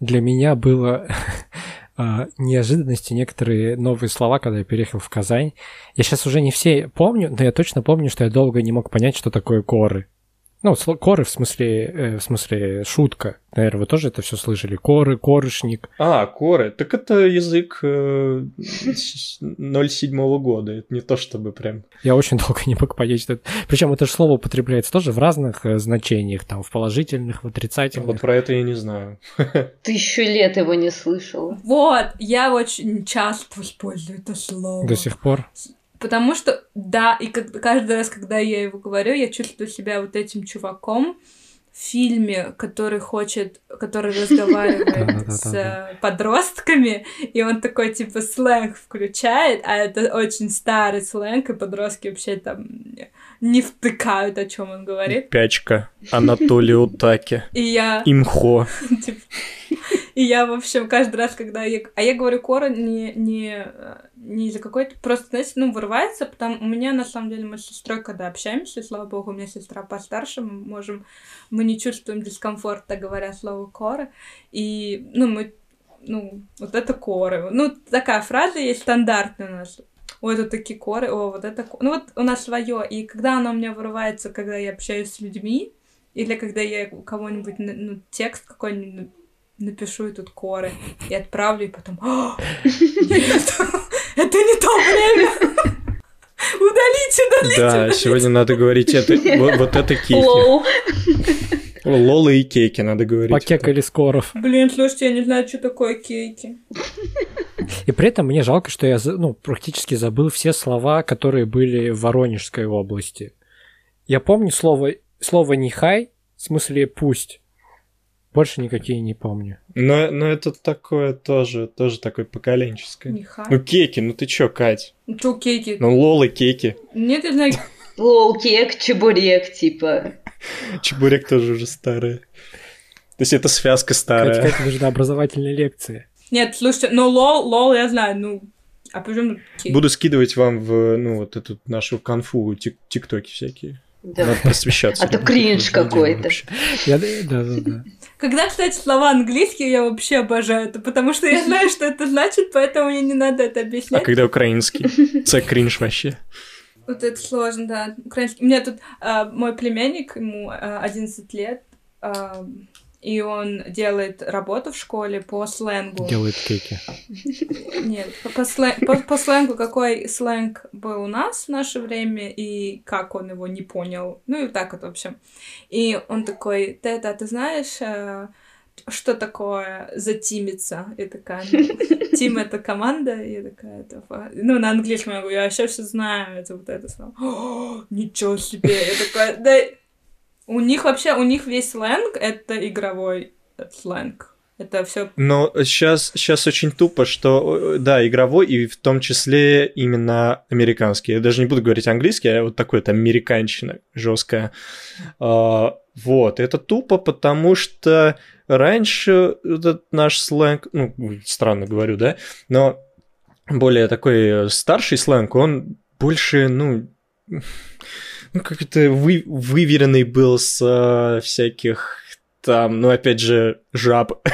для меня было а, неожиданности некоторые новые слова, когда я переехал в Казань. Я сейчас уже не все помню, но я точно помню, что я долго не мог понять, что такое коры. Ну, коры в смысле, э, в смысле шутка. Наверное, вы тоже это все слышали. Коры, корышник. А, коры. Так это язык э, 07 года. Это не то чтобы прям... Я очень долго не мог понять, что это... Причем это же слово употребляется тоже в разных э, значениях, там, в положительных, в отрицательных. Вот про это я не знаю. Тысячу лет его не слышала. Вот, я очень часто использую это слово. До сих пор? Потому что, да, и как, каждый раз, когда я его говорю, я чувствую себя вот этим чуваком в фильме, который хочет, который разговаривает с подростками, и он такой, типа, сленг включает, а это очень старый сленг, и подростки вообще там не втыкают, о чем он говорит. Пячка, Анатолий Утаки, и я... Имхо. И я, в общем, каждый раз, когда я... А я говорю Кора не, не, не из-за какой-то... Просто, знаете, ну, вырывается, потому... У меня, на самом деле, мы с сестрой, когда общаемся, слава богу, у меня сестра постарше, мы можем... Мы не чувствуем дискомфорта, говоря слово Кора. И, ну, мы... Ну, вот это коры. Ну, такая фраза есть стандартная у нас о, это такие коры, о, вот это... Ну вот у нас свое, и когда оно у меня вырывается, когда я общаюсь с людьми, или когда я кого-нибудь, ну, текст какой-нибудь напишу и тут коры, и отправлю, и потом... Нет, это не то время! Удалите, удалите! Да, удалите. сегодня надо говорить это, вот, вот это кейки. Лоу. Лола и кейки надо говорить. Покекали скоров. Блин, слушайте, я не знаю, что такое кейки. И при этом мне жалко, что я ну, практически забыл все слова, которые были в Воронежской области. Я помню слово, слово «нехай», в смысле «пусть». Больше никакие не помню. Но, но это такое тоже, тоже такое поколенческое. Нехай. Ну, кеки, ну ты чё, Кать? Ну, что кеки? Ну, лолы, кеки. Нет, я знаю, Лол, кек, чебурек, типа. Чебурек тоже уже старый. То есть это связка старая. Катя, Катя, нужны образовательные лекции. Нет, слушайте, ну лол, лол, я знаю, ну, а почему? Буду скидывать вам в, ну, вот эту нашу конфу, тик- тиктоки всякие. Да. Надо просвещаться. А то кринж какой-то. Я, да, да, да. Когда, кстати, слова английские я вообще обожаю это, потому что я знаю, что это значит, поэтому мне не надо это А объяснять. когда украинский? Це кринж вообще. Вот это сложно, да. Украинский. У меня тут а, мой племянник, ему а, 11 лет, а, и он делает работу в школе по сленгу. Делает кейки. Нет, по, по по- по сленгу, какой сленг был у нас в наше время, и как он его не понял. Ну и так вот, в общем. И он такой, это, ты знаешь, э, что такое затимиться? И такая, ну, тим — это команда, и я такая, это, ну, на английском я говорю, я вообще все знаю, это вот это слово. «О, Ничего себе! Я такая, да, у них вообще, у них весь сленг — это игровой сленг. Это все Но сейчас, сейчас очень тупо, что, э, да, игровой, и в том числе именно американский. Я даже не буду говорить английский, а вот такой там американщина жесткая. А, вот, это тупо, потому что раньше этот наш сленг, ну, странно говорю, да, но более такой старший сленг, он больше, ну, ну как-то вы, выверенный был с а, всяких там, ну, опять же, жаб,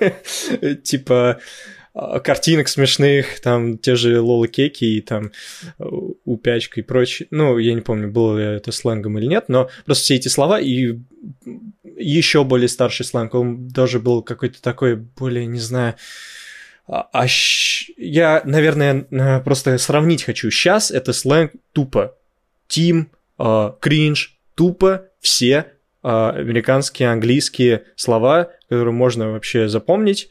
типа а, картинок смешных, там те же Лола Кейки и там Упячка и прочее. Ну, я не помню, было ли это сленгом или нет, но просто все эти слова и еще более старший сленг, он даже был какой-то такой более, не знаю, а, я, наверное, на- просто сравнить хочу. Сейчас это сленг тупо. Тим, а, кринж, тупо все а, американские, английские слова, которые можно вообще запомнить,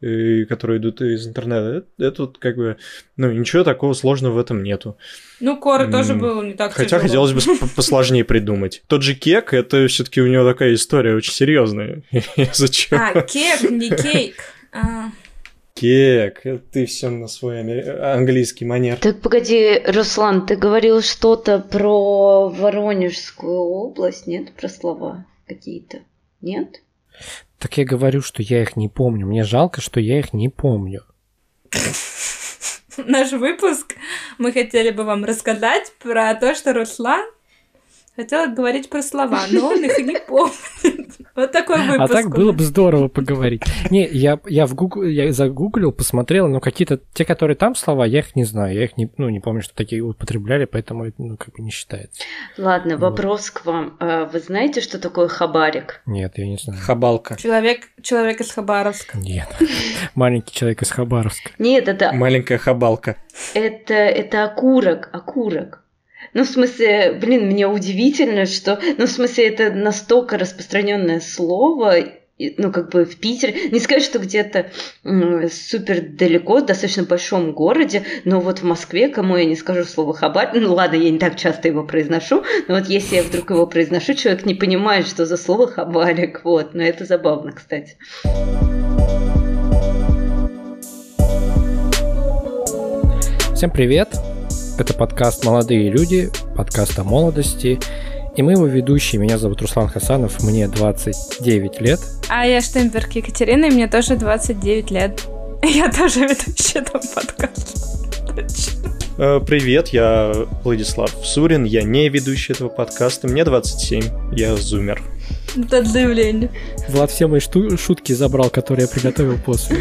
и которые идут из интернета. Это, это вот как бы, ну, ничего такого сложного в этом нету. Ну, Кора тоже М, был не так Хотя тяжело. хотелось бы посложнее придумать. Тот же кек, это все-таки у него такая история очень серьезная. Зачем? А, кек, не кейк. Кек, это ты все на свой английский манер. Так погоди, Руслан, ты говорил что-то про Воронежскую область, нет? Про слова какие-то? Нет? Так я говорю, что я их не помню. Мне жалко, что я их не помню. Наш выпуск мы хотели бы вам рассказать про то, что Руслан Хотела говорить про слова, но он их не помнит. Вот такой выпуск. А так было бы здорово поговорить. Не, я, я, в Google, я загуглил, посмотрел, но какие-то, те, которые там слова, я их не знаю. Я их не, ну, не помню, что такие употребляли, поэтому это ну, как бы не считается. Ладно, вот. вопрос к вам. А вы знаете, что такое хабарик? Нет, я не знаю. Хабалка. Человек, человек из Хабаровска. Нет. Маленький человек из Хабаровска. Нет, это... Маленькая хабалка. Это, это окурок, окурок. Ну, в смысле, блин, мне удивительно, что... Ну, в смысле, это настолько распространенное слово, ну, как бы в Питере, не сказать, что где-то супер далеко, в достаточно большом городе, но вот в Москве, кому я не скажу слово хабар, ну ладно, я не так часто его произношу, но вот если я вдруг его произношу, человек не понимает, что за слово хабарик, вот, но это забавно, кстати. Всем привет! Это подкаст «Молодые люди», подкаст о молодости. И мы его ведущие. Меня зовут Руслан Хасанов, мне 29 лет. А я Штемберг Екатерина, и мне тоже 29 лет. Я тоже ведущая этого подкаста. Э, привет, я Владислав Сурин, я не ведущий этого подкаста, мне 27, я зумер. Это заявление. Влад все мои шутки забрал, которые я приготовил после.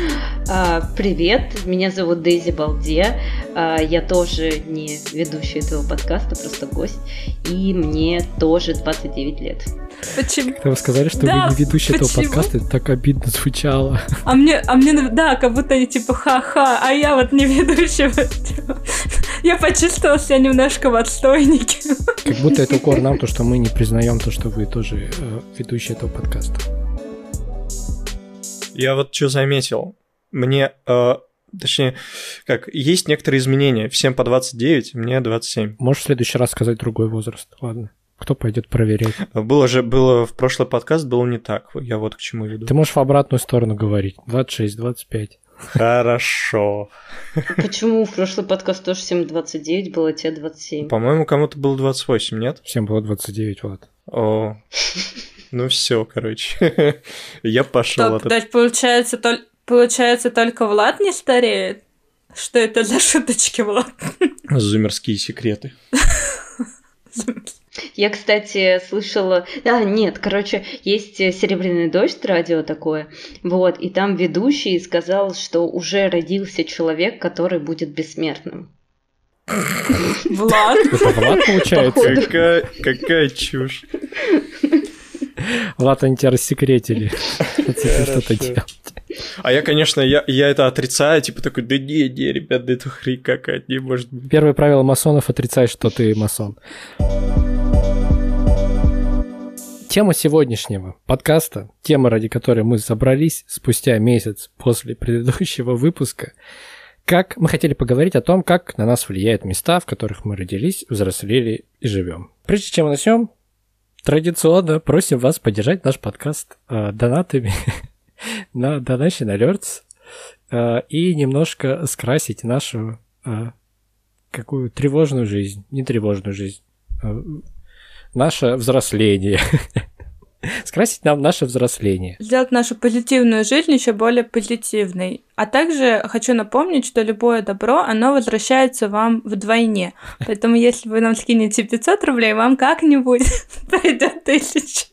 А, привет, меня зовут Дейзи Балде. А, я тоже не ведущий этого подкаста, просто гость. И мне тоже 29 лет. Почему? Когда вы сказали, что да, вы не ведущий почему? этого подкаста, это так обидно звучало. А мне, а мне, да, как будто они типа ха-ха, а я вот не ведущий. Я почувствовала себя немножко в отстойнике. Как будто это укор нам, то, что мы не признаем то, что вы тоже э, ведущий этого подкаста. Я вот что заметил. Мне, э, точнее, как, есть некоторые изменения. Всем по 29, мне 27. Можешь в следующий раз сказать другой возраст, ладно? Кто пойдет проверять? Было же, было в прошлый подкаст, было не так. Я вот к чему веду. Ты можешь в обратную сторону говорить. 26, 25. Хорошо. Почему в прошлый подкаст тоже всем 29 было, а тебе 27? По-моему, кому-то было 28, нет? Всем было 29, Влад. О, ну все, короче. Я пошел. То есть получается, получается, только Влад не стареет? Что это за шуточки, Влад? Зумерские секреты. Я, кстати, слышала... А, нет, короче, есть «Серебряный дождь» радио такое, вот, и там ведущий сказал, что уже родился человек, который будет бессмертным. Влад? Это Влад, получается? Какая, какая чушь. Влад, они тебя рассекретили. что-то делать. А я, конечно, я, я это отрицаю, типа такой, да не, не, ребят, да это хрень какая-то, не может быть. Первое правило масонов – отрицай, что ты масон. Тема сегодняшнего подкаста, тема, ради которой мы собрались спустя месяц после предыдущего выпуска, как мы хотели поговорить о том, как на нас влияют места, в которых мы родились, взрослели и живем. Прежде чем начнем, традиционно просим вас поддержать наш подкаст э, донатами на Donation Alerts э, и немножко скрасить нашу э, какую тревожную жизнь, не тревожную жизнь, э, наше взросление. Скрасить нам наше взросление. Сделать нашу позитивную жизнь еще более позитивной. А также хочу напомнить, что любое добро, оно возвращается вам вдвойне. Поэтому если вы нам скинете 500 рублей, вам как-нибудь пройдет тысяча.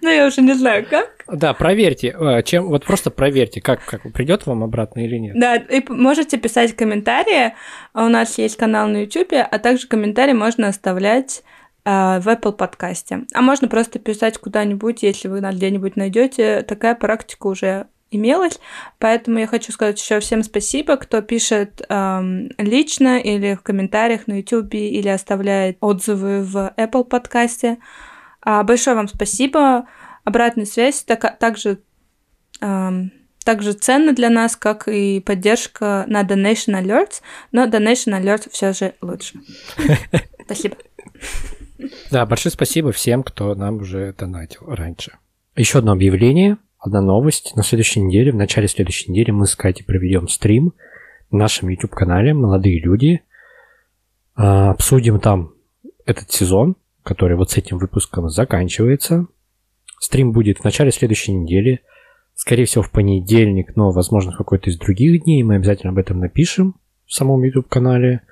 Ну, я уже не знаю, как. Да, проверьте, э, чем, вот просто проверьте, как, как придет вам обратно или нет. Да, и можете писать комментарии. У нас есть канал на YouTube, а также комментарии можно оставлять в Apple подкасте. А можно просто писать куда-нибудь, если вы где-нибудь найдете. Такая практика уже имелась. Поэтому я хочу сказать еще всем спасибо, кто пишет эм, лично или в комментариях на YouTube или оставляет отзывы в Apple подкасте. А, большое вам спасибо. Обратная связь так, также, эм, также ценна для нас, как и поддержка на Donation Alerts, но Donation Alerts все же лучше. Спасибо. Да, большое спасибо всем, кто нам уже донатил раньше. Еще одно объявление, одна новость. На следующей неделе, в начале следующей недели мы с Катей проведем стрим в нашем YouTube-канале «Молодые люди». А, обсудим там этот сезон, который вот с этим выпуском заканчивается. Стрим будет в начале следующей недели. Скорее всего, в понедельник, но, возможно, в какой-то из других дней. Мы обязательно об этом напишем в самом YouTube-канале.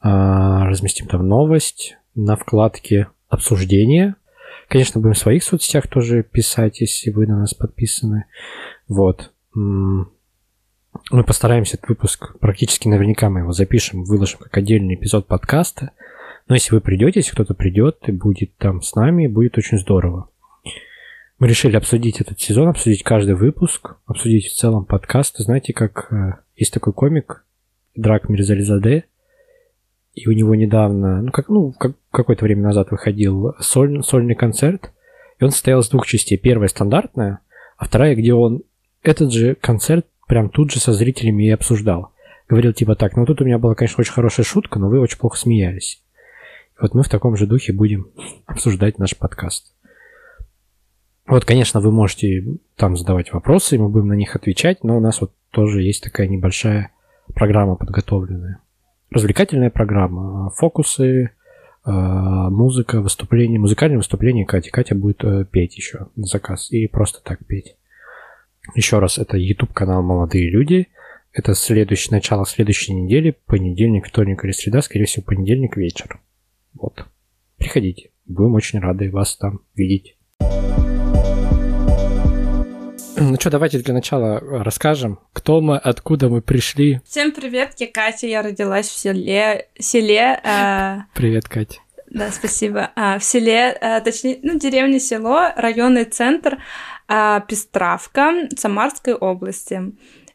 А, разместим там новость. На вкладке обсуждения. Конечно, будем в своих соцсетях тоже писать, если вы на нас подписаны. Вот. Мы постараемся этот выпуск, практически наверняка мы его запишем, выложим как отдельный эпизод подкаста. Но если вы придете, если кто-то придет и будет там с нами, будет очень здорово. Мы решили обсудить этот сезон, обсудить каждый выпуск, обсудить в целом подкаст. Знаете, как э, есть такой комик Драк Мирзализаде, и у него недавно, ну, как, ну как, какое-то время назад выходил соль, сольный концерт, и он состоял из двух частей. Первая стандартная, а вторая, где он этот же концерт прям тут же со зрителями и обсуждал. Говорил типа так, ну тут у меня была, конечно, очень хорошая шутка, но вы очень плохо смеялись. И вот мы в таком же духе будем обсуждать наш подкаст. Вот, конечно, вы можете там задавать вопросы, мы будем на них отвечать, но у нас вот тоже есть такая небольшая программа подготовленная. Развлекательная программа, фокусы, э, музыка, выступление, музыкальное выступление Кати. Катя будет э, петь еще на заказ и просто так петь. Еще раз, это YouTube канал «Молодые люди». Это следующее, начало следующей недели, понедельник, вторник или среда, скорее всего, понедельник вечер. Вот. Приходите. Будем очень рады вас там видеть. Ну что, давайте для начала расскажем, кто мы, откуда мы пришли. Всем привет, я Катя, я родилась в селе... селе э... Привет, Катя. Да, спасибо. А, в селе, а, точнее, ну, деревня, село, районный центр а, Пестравка Самарской области.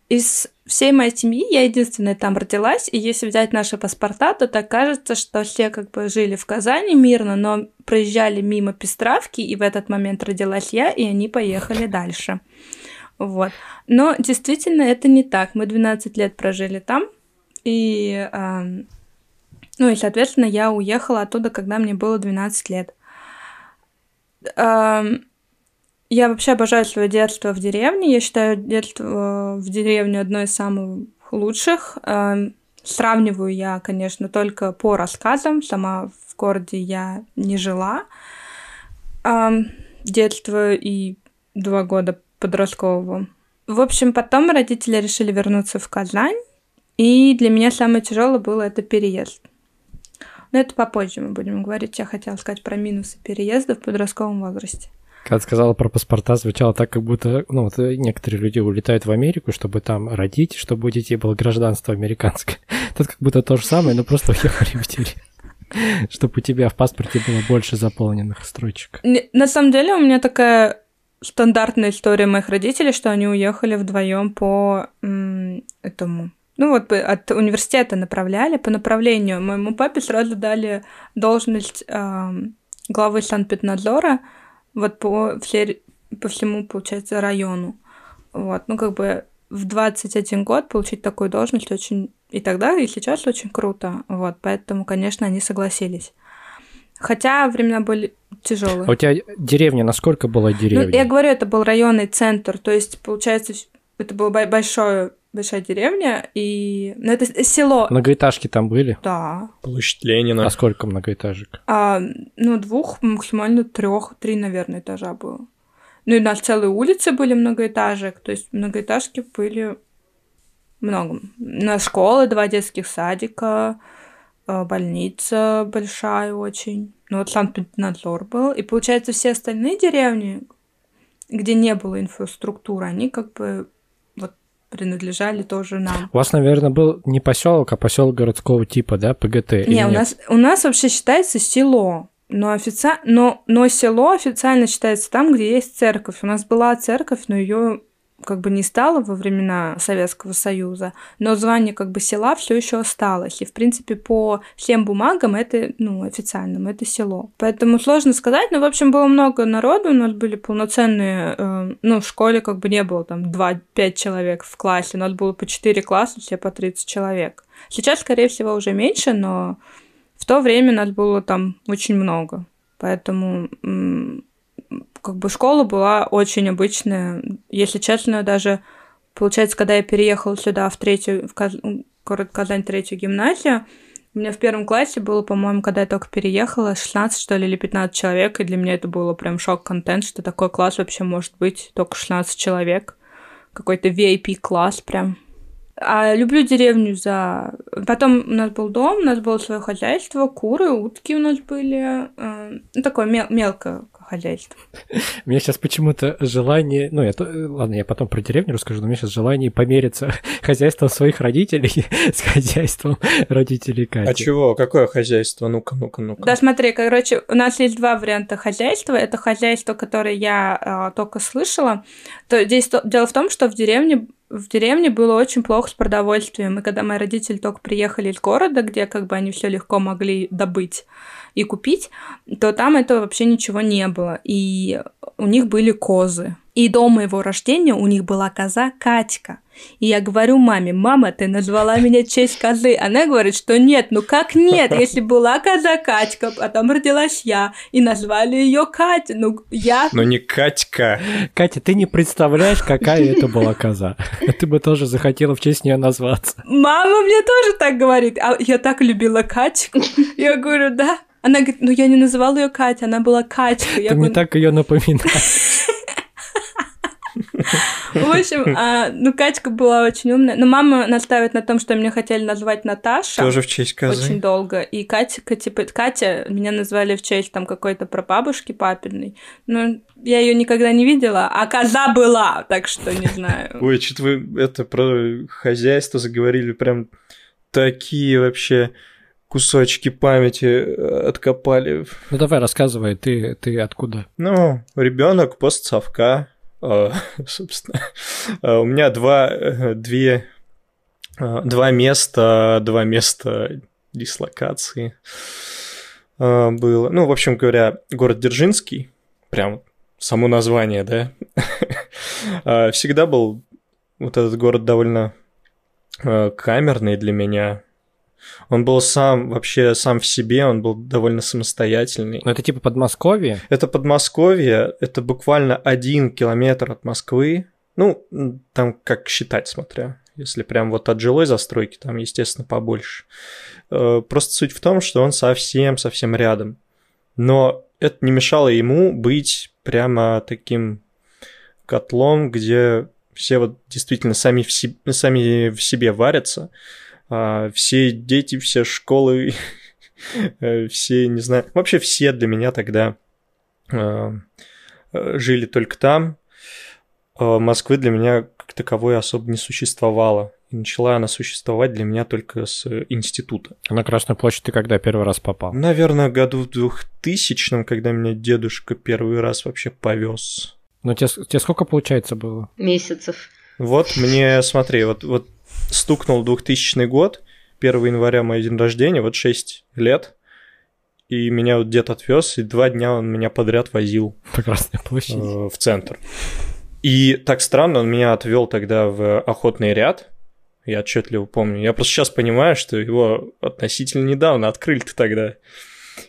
Из всей моей семьи я единственная там родилась, и если взять наши паспорта, то так кажется, что все как бы жили в Казани мирно, но проезжали мимо Пестравки, и в этот момент родилась я, и они поехали дальше. Вот. Но действительно это не так. Мы 12 лет прожили там, и, э, ну и, соответственно, я уехала оттуда, когда мне было 12 лет. Э, я вообще обожаю свое детство в деревне. Я считаю детство в деревне одной из самых лучших. Эм, сравниваю я, конечно, только по рассказам. Сама в городе я не жила. Эм, детство и два года подросткового. В общем, потом родители решили вернуться в Казань. И для меня самое тяжелое было это переезд. Но это попозже мы будем говорить. Я хотела сказать про минусы переезда в подростковом возрасте. Когда сказала про паспорта, звучало так, как будто, ну, вот некоторые люди улетают в Америку, чтобы там родить, чтобы у детей было гражданство американское. Тут как будто то же самое, но просто уехали в деревню. Чтобы у тебя в паспорте было больше заполненных строчек. На самом деле у меня такая стандартная история моих родителей, что они уехали вдвоем по этому. Ну вот от университета направляли по направлению. Моему папе сразу дали должность э, главы Санкт-Петербурга, вот по, все, по всему, получается, району. Вот, ну, как бы в 21 год получить такую должность очень и тогда, и сейчас очень круто. Вот, поэтому, конечно, они согласились. Хотя времена были тяжелые. А у тебя деревня, насколько была деревня? Ну, я говорю, это был районный центр, то есть, получается, это было большое большая деревня, и... Ну, это село. Многоэтажки там были? Да. Площадь Ленина. А сколько многоэтажек? А, ну, двух, максимально трех, три, наверное, этажа было. Ну, и у нас целые улицы были многоэтажек, то есть многоэтажки были много. На школы, два детских садика, а, больница большая очень. Ну, вот Санкт-Петербург был. И, получается, все остальные деревни, где не было инфраструктуры, они как бы принадлежали тоже нам. У вас, наверное, был не поселок, а поселок городского типа, да, ПГТ? Не, у нас, у нас вообще считается село. Но, офици... но, но село официально считается там, где есть церковь. У нас была церковь, но ее как бы не стало во времена Советского Союза, но звание как бы села все еще осталось. И, в принципе, по всем бумагам это, ну, официальным, это село. Поэтому сложно сказать, но, в общем, было много народу, у нас были полноценные, э, ну, в школе как бы не было там 2-5 человек в классе, у нас было по 4 класса, все по 30 человек. Сейчас, скорее всего, уже меньше, но в то время нас было там очень много. Поэтому как бы школа была очень обычная. Если честно, даже получается, когда я переехала сюда в третью, в Каз... город Казань, третью гимназию, у меня в первом классе было, по-моему, когда я только переехала, 16, что ли, или 15 человек, и для меня это было прям шок-контент, что такой класс вообще может быть, только 16 человек. Какой-то VIP-класс прям. А люблю деревню за... Потом у нас был дом, у нас было свое хозяйство, куры, утки у нас были. Э, ну, такое мел- мелкое хозяйство. У меня сейчас почему-то желание, ну, это, ладно, я потом про деревню расскажу, но у меня сейчас желание помериться хозяйством своих родителей с хозяйством родителей Кати. А чего? Какое хозяйство? Ну-ка, ну-ка, ну-ка. Да, смотри, короче, у нас есть два варианта хозяйства. Это хозяйство, которое я э, только слышала. То здесь то, дело в том, что в деревне в деревне было очень плохо с продовольствием, и когда мои родители только приехали из города, где как бы они все легко могли добыть, и купить, то там этого вообще ничего не было. И у них были козы. И до моего рождения у них была коза Катька. И я говорю маме, мама, ты назвала меня в честь козы. Она говорит, что нет, ну как нет, если была коза Катька, потом родилась я, и назвали ее Катя, ну я... Но не Катька. Катя, ты не представляешь, какая это была коза. Ты бы тоже захотела в честь нее назваться. Мама мне тоже так говорит, а я так любила Катьку. Я говорю, да. Она говорит, ну я не называла ее Катя, она была Катька. Ты мне так ее напоминаешь. В общем, а, ну, Катька была очень умная. Но мама настаивает на том, что меня хотели назвать Наташа. Тоже в честь козы. Очень долго. И Катя, типа, Катя меня назвали в честь там какой-то прабабушки папиной. Но я ее никогда не видела, а коза была, так что не знаю. Ой, что-то вы это про хозяйство заговорили прям такие вообще кусочки памяти э, откопали. Ну давай рассказывай, ты, ты откуда? Ну, ребенок постсовка, э, собственно. Э, у меня два, две, два места, два места дислокации было. Ну, в общем говоря, город Дзержинский, прям само название, да, всегда был вот этот город довольно камерный для меня, он был сам, вообще сам в себе, он был довольно самостоятельный. Но это типа Подмосковье? Это Подмосковье, это буквально один километр от Москвы. Ну, там как считать, смотря. Если прям вот от жилой застройки, там, естественно, побольше. Э, просто суть в том, что он совсем-совсем рядом. Но это не мешало ему быть прямо таким котлом, где все вот действительно сами в, себе, сами в себе варятся. А, все дети, все школы, э, все, не знаю, вообще все для меня тогда а, э, жили только там. А Москвы для меня как таковой особо не существовало. И начала она существовать для меня только с института. А на Красную площадь ты когда первый раз попал? Наверное, году в 2000 когда меня дедушка первый раз вообще повез. Ну, тебе, тебе сколько, получается, было? Месяцев. Вот мне, смотри, вот, вот стукнул 2000 год, 1 января мой день рождения, вот 6 лет, и меня вот дед отвез, и два дня он меня подряд возил. По Красной площади. Э, в центр. И так странно, он меня отвел тогда в охотный ряд, я отчетливо помню. Я просто сейчас понимаю, что его относительно недавно открыли-то тогда.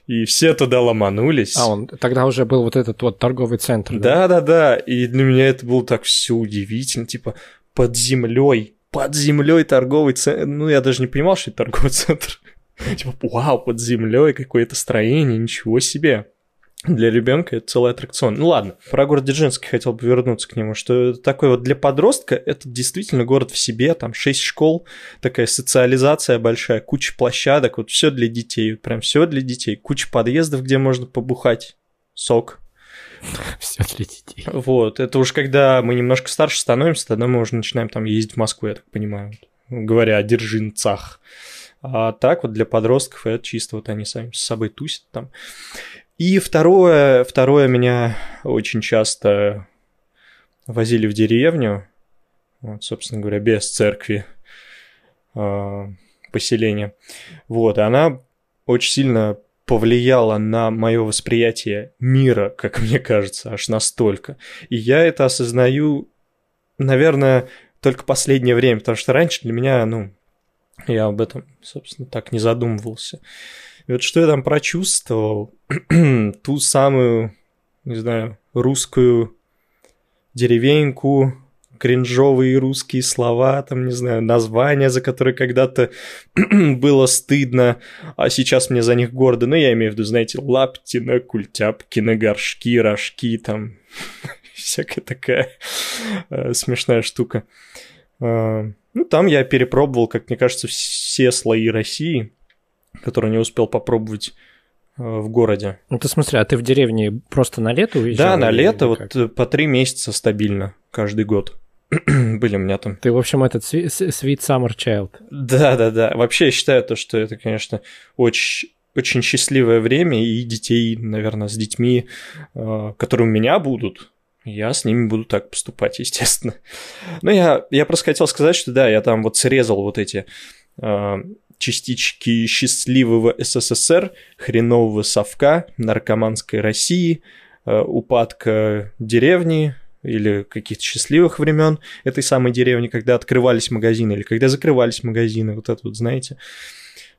И все туда ломанулись. А, он тогда уже был вот этот вот торговый центр. Да-да-да. И для меня это было так все удивительно. Типа, под землей под землей торговый центр. Ну, я даже не понимал, что это торговый центр. Типа, вау, под землей какое-то строение, ничего себе. Для ребенка это целый аттракцион. Ну ладно, про город Дзержинский хотел бы вернуться к нему, что такой вот для подростка это действительно город в себе, там 6 школ, такая социализация большая, куча площадок, вот все для детей, прям все для детей, куча подъездов, где можно побухать, сок, Все для детей. Вот, это уж когда мы немножко старше становимся, тогда мы уже начинаем там ездить в Москву, я так понимаю, говоря о держинцах. А так вот для подростков это чисто вот они сами с собой тусят там. И второе, второе меня очень часто возили в деревню, вот, собственно говоря, без церкви э, поселения. Вот, и она очень сильно повлияло на мое восприятие мира, как мне кажется, аж настолько. И я это осознаю, наверное, только последнее время, потому что раньше для меня, ну, я об этом, собственно, так не задумывался. И вот что я там прочувствовал, ту самую, не знаю, русскую деревеньку, кринжовые русские слова, там, не знаю, названия, за которые когда-то было стыдно, а сейчас мне за них гордо. Но я имею в виду, знаете, лаптина, культяпкина, горшки, рожки, там, всякая такая э, смешная штука. А, ну, там я перепробовал, как мне кажется, все слои России, которые не успел попробовать а, в городе. Ну, ты смотри, а ты в деревне просто на лето уезжал? Да, на лето, вот э, по три месяца стабильно, каждый год. Были у меня там. Ты, в общем, этот Sweet Summer Child. Да, да, да. Вообще, я считаю то, что это, конечно, очень очень счастливое время, и детей, наверное, с детьми, а, которые у меня будут, я с ними буду так поступать, естественно. Но я, я просто хотел сказать, что да, я там вот срезал вот эти э, частички счастливого СССР, хренового совка, наркоманской России, э, упадка деревни или каких-то счастливых времен этой самой деревни, когда открывались магазины или когда закрывались магазины, вот это вот, знаете.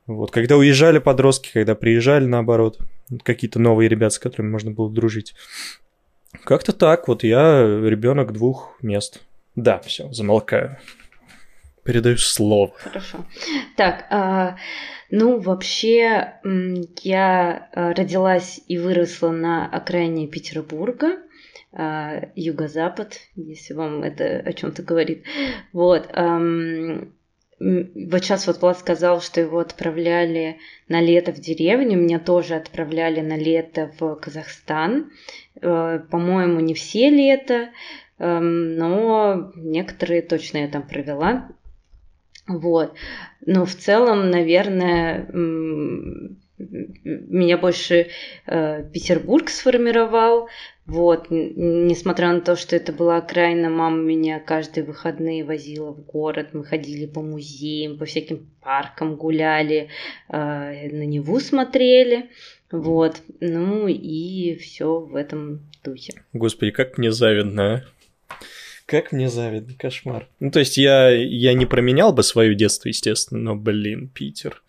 Вот, когда уезжали подростки, когда приезжали, наоборот, какие-то новые ребята, с которыми можно было дружить. Как-то так, вот я ребенок двух мест. Да, все, замолкаю. Передаю слово. Хорошо. Так, а, ну, вообще, я а, родилась и выросла на окраине Петербурга, а, юго-запад, если вам это о чем-то говорит. Вот. Вот сейчас вот Влад сказал, что его отправляли на лето в деревню, меня тоже отправляли на лето в Казахстан. Э, по-моему, не все лето, но некоторые точно я там провела. Вот. Но в целом, наверное, меня больше э, Петербург сформировал. Вот, несмотря на то, что это была окраина, мама меня каждые выходные возила в город, мы ходили по музеям, по всяким паркам гуляли, э, на Неву смотрели, вот, ну и все в этом духе. Господи, как мне завидно, а? Как мне завидно, кошмар. Ну, то есть я, я не променял бы свое детство, естественно, но, блин, Питер.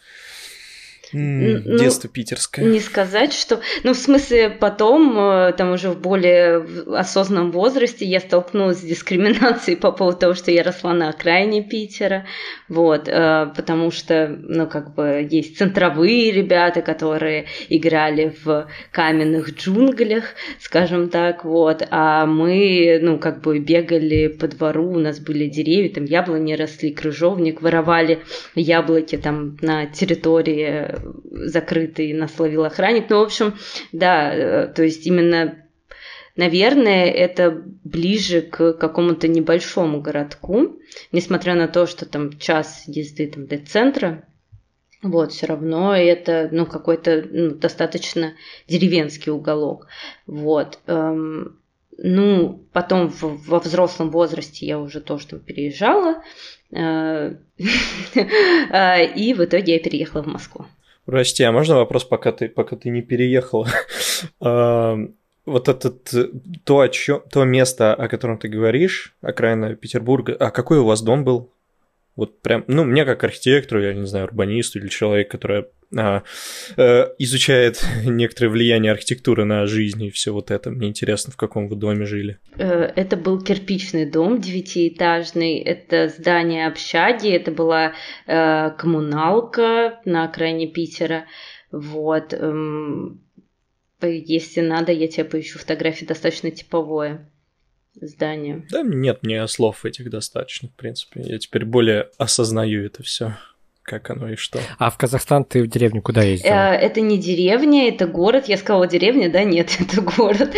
Ну, детство питерское. Не сказать, что... Ну, в смысле, потом, э, там уже в более осознанном возрасте я столкнулась с дискриминацией по поводу того, что я росла на окраине Питера, вот, э, потому что, ну, как бы, есть центровые ребята, которые играли в каменных джунглях, скажем так, вот, а мы, ну, как бы, бегали по двору, у нас были деревья, там яблони росли, крыжовник, воровали яблоки там на территории закрытый нас ловил охранник. Ну, в общем, да, э, то есть именно Наверное, это ближе к какому-то небольшому городку, несмотря на то, что там час езды там, до центра, вот, все равно это, ну, какой-то ну, достаточно деревенский уголок. Вот. Эм, ну, потом в, во взрослом возрасте я уже тоже там переезжала, э, э, и в итоге я переехала в Москву. Прости, а можно вопрос, пока ты, пока ты не переехала? вот этот, то, о чем, то место, о котором ты говоришь, окраина Петербурга, а какой у вас дом был? Вот прям, ну, мне как архитектору, я не знаю, урбанисту или человек, который э, изучает некоторое влияние архитектуры на жизнь и все вот это. Мне интересно, в каком вы доме жили. Э, это был кирпичный дом девятиэтажный, это здание общаги, это была э, коммуналка на окраине Питера. Вот. Эм, если надо, я тебе поищу фотографии достаточно типовое здание. Да, нет, мне слов этих достаточно, в принципе. Я теперь более осознаю это все как оно и что. А в Казахстан ты в деревню куда ездил? Э, это не деревня, это город. Я сказала деревня, да, нет, это город.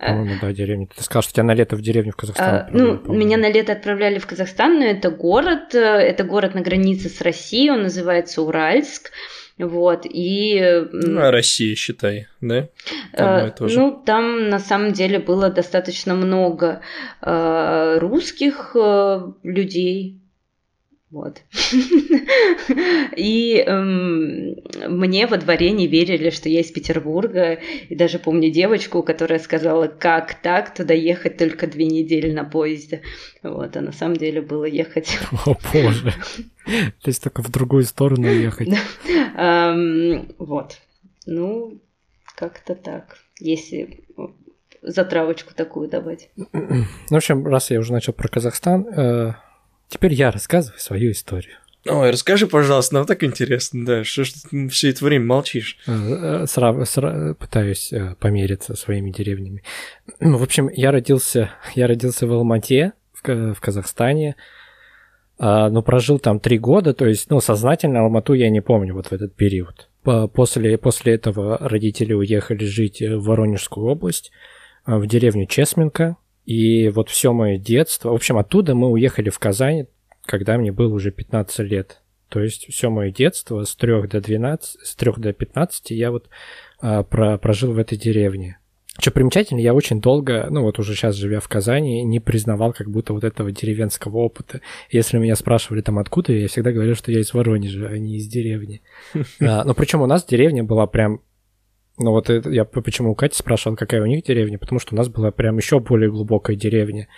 По-моему, да, деревня. Ты сказал, что тебя на лето в деревню в Казахстан а, Ну, меня на лето отправляли в Казахстан, но это город, э, это город на границе с Россией, он называется Уральск. Вот, и... Ну, а Россия, считай, да? Там э, ну, там на самом деле было достаточно много э, русских э, людей, вот. И эм, мне во дворе не верили, что я из Петербурга. И даже помню девочку, которая сказала, как так, туда ехать только две недели на поезде. Вот, а на самом деле было ехать... О боже. То есть только в другую сторону ехать. Вот. Ну, как-то так. Если затравочку такую давать. Ну, в общем, раз я уже начал про Казахстан, э, Теперь я рассказываю свою историю. Ой, расскажи, пожалуйста, нам так интересно, да, что ж ты все это время молчишь? Э, сра- сра- пытаюсь э, помериться своими деревнями. Ну, в общем, я родился, я родился в Алмате, в, в Казахстане. А, но прожил там три года, то есть, ну, сознательно Алмату я не помню вот в этот период. После, после этого родители уехали жить в Воронежскую область, в деревню Чесменко, и вот все мое детство, в общем, оттуда мы уехали в Казань, когда мне было уже 15 лет. То есть все мое детство с 3 до 12, с 3 до 15 я вот а, про, прожил в этой деревне. Что примечательно, я очень долго, ну вот уже сейчас живя в Казани, не признавал как будто вот этого деревенского опыта. Если меня спрашивали там откуда, я всегда говорил, что я из Воронежа, а не из деревни. А, но причем у нас деревня была прям ну вот я почему у Кати спрашивал, какая у них деревня, потому что у нас была прям еще более глубокая деревня.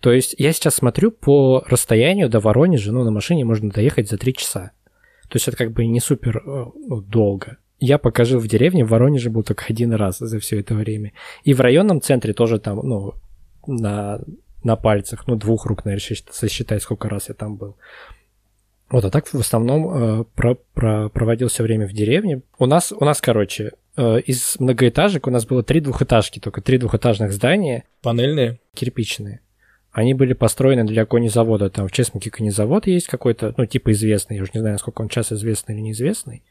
То есть я сейчас смотрю по расстоянию до Воронежа, ну на машине можно доехать за три часа. То есть это как бы не супер э, ну, долго. Я пока в деревне, в Воронеже был только один раз за все это время. И в районном центре тоже там, ну, на, на пальцах, ну, двух рук, наверное, сосчитай, сколько раз я там был. Вот, а так в основном э, про, про, проводил все время в деревне. У нас, у нас, короче, э, из многоэтажек у нас было три двухэтажки, только три двухэтажных здания. Панельные? Кирпичные. Они были построены для конезавода. Там в Чесмике конезавод есть какой-то, ну, типа известный. Я уже не знаю, насколько он сейчас известный или неизвестный.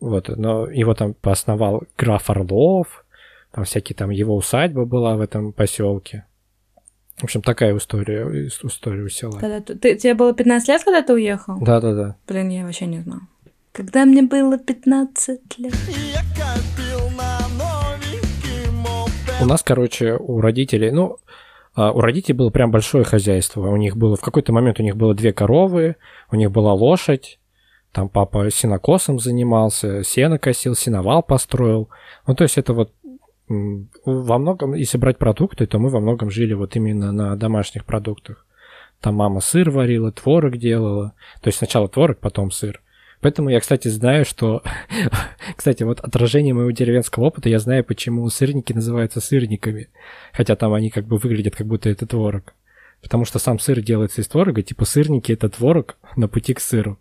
Вот, но его там поосновал граф Орлов, там всякие там его усадьба была в этом поселке. В общем, такая история, история у села. Когда ты, ты, тебе было 15 лет, когда ты уехал? Да-да-да. Блин, я вообще не знал. Когда мне было 15 лет. У нас, короче, у родителей, ну, а, у родителей было прям большое хозяйство. У них было, в какой-то момент у них было две коровы, у них была лошадь, там папа сенокосом занимался, сено косил, сеновал построил. Ну, то есть это вот во многом, если брать продукты, то мы во многом жили вот именно на домашних продуктах. Там мама сыр варила, творог делала. То есть сначала творог, потом сыр. Поэтому я, кстати, знаю, что... кстати, вот отражение моего деревенского опыта, я знаю, почему сырники называются сырниками. Хотя там они как бы выглядят, как будто это творог. Потому что сам сыр делается из творога, типа сырники — это творог на пути к сыру.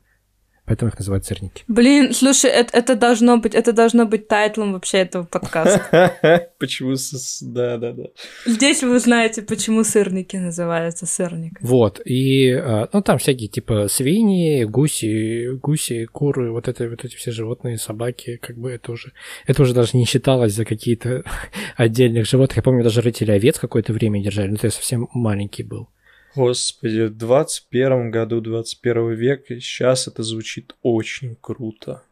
Поэтому их называют сырники. Блин, слушай, это, это должно быть, это должно быть тайтлом вообще этого подкаста. Почему? Да, да, да. Здесь вы узнаете, почему сырники называются сырниками. Вот, и, а, ну, там всякие, типа, свиньи, гуси, гуси, куры, вот это, вот эти все животные, собаки, как бы это уже, это уже даже не считалось за какие-то отдельных животных. Я помню, даже рытили овец какое-то время держали, ну, то я совсем маленький был. Господи, в 21 году 21 век, сейчас это звучит очень круто.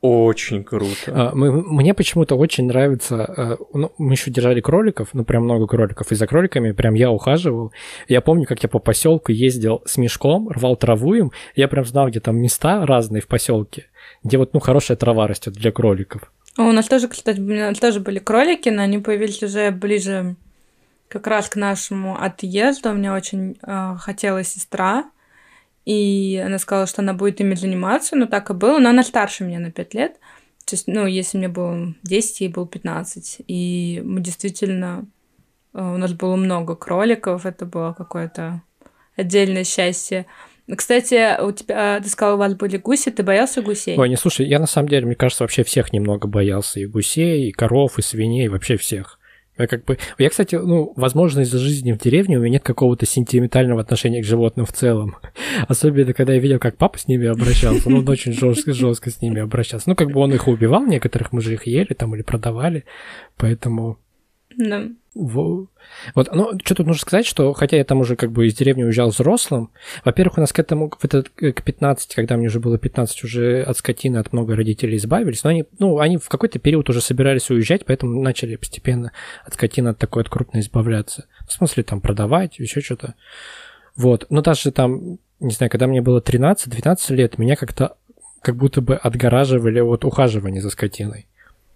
Очень круто. А, мы, мне почему-то очень нравится. А, ну, мы еще держали кроликов, ну прям много кроликов. И за кроликами прям я ухаживал. Я помню, как я по поселку ездил с мешком, рвал траву им. Я прям знал, где там места разные в поселке, где вот ну хорошая трава растет для кроликов. У нас тоже, кстати, у нас тоже были кролики, но они появились уже ближе как раз к нашему отъезду. Мне очень э, хотела сестра, и она сказала, что она будет ими заниматься, но так и было. Но она старше меня на 5 лет. То есть, ну, если мне было 10, ей было 15. И мы действительно... Э, у нас было много кроликов, это было какое-то отдельное счастье. Кстати, у тебя, ты сказал, у вас были гуси, ты боялся гусей? Ой, не слушай, я на самом деле, мне кажется, вообще всех немного боялся. И гусей, и коров, и свиней, вообще всех. Я как бы... Я, кстати, ну, возможно, из-за жизни в деревне у меня нет какого-то сентиментального отношения к животным в целом. Особенно, когда я видел, как папа с ними обращался. Ну, он очень жестко, жестко с ними обращался. Ну, как бы он их убивал, некоторых мы же их ели там или продавали. Поэтому... Да. Вот, ну, что тут нужно сказать, что хотя я там уже как бы из деревни уезжал взрослым, во-первых, у нас к этому, в этот, к 15, когда мне уже было 15, уже от скотины, от много родителей избавились, но они, ну, они в какой-то период уже собирались уезжать, поэтому начали постепенно от скотины от такой от крупной избавляться. В смысле, там, продавать, еще что-то. Вот, но даже там, не знаю, когда мне было 13-12 лет, меня как-то как будто бы отгораживали от ухаживания за скотиной.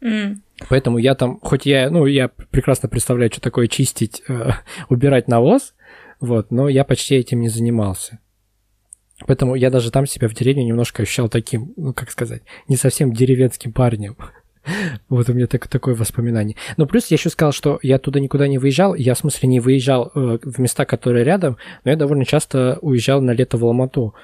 Mm. Поэтому я там, хоть я, ну, я прекрасно представляю, что такое чистить, э, убирать навоз, вот, но я почти этим не занимался. Поэтому я даже там себя в деревне немножко ощущал таким, ну, как сказать, не совсем деревенским парнем. Вот у меня так, такое воспоминание. Но плюс я еще сказал, что я туда никуда не выезжал. Я, в смысле, не выезжал э, в места, которые рядом, но я довольно часто уезжал на лето в Алмату.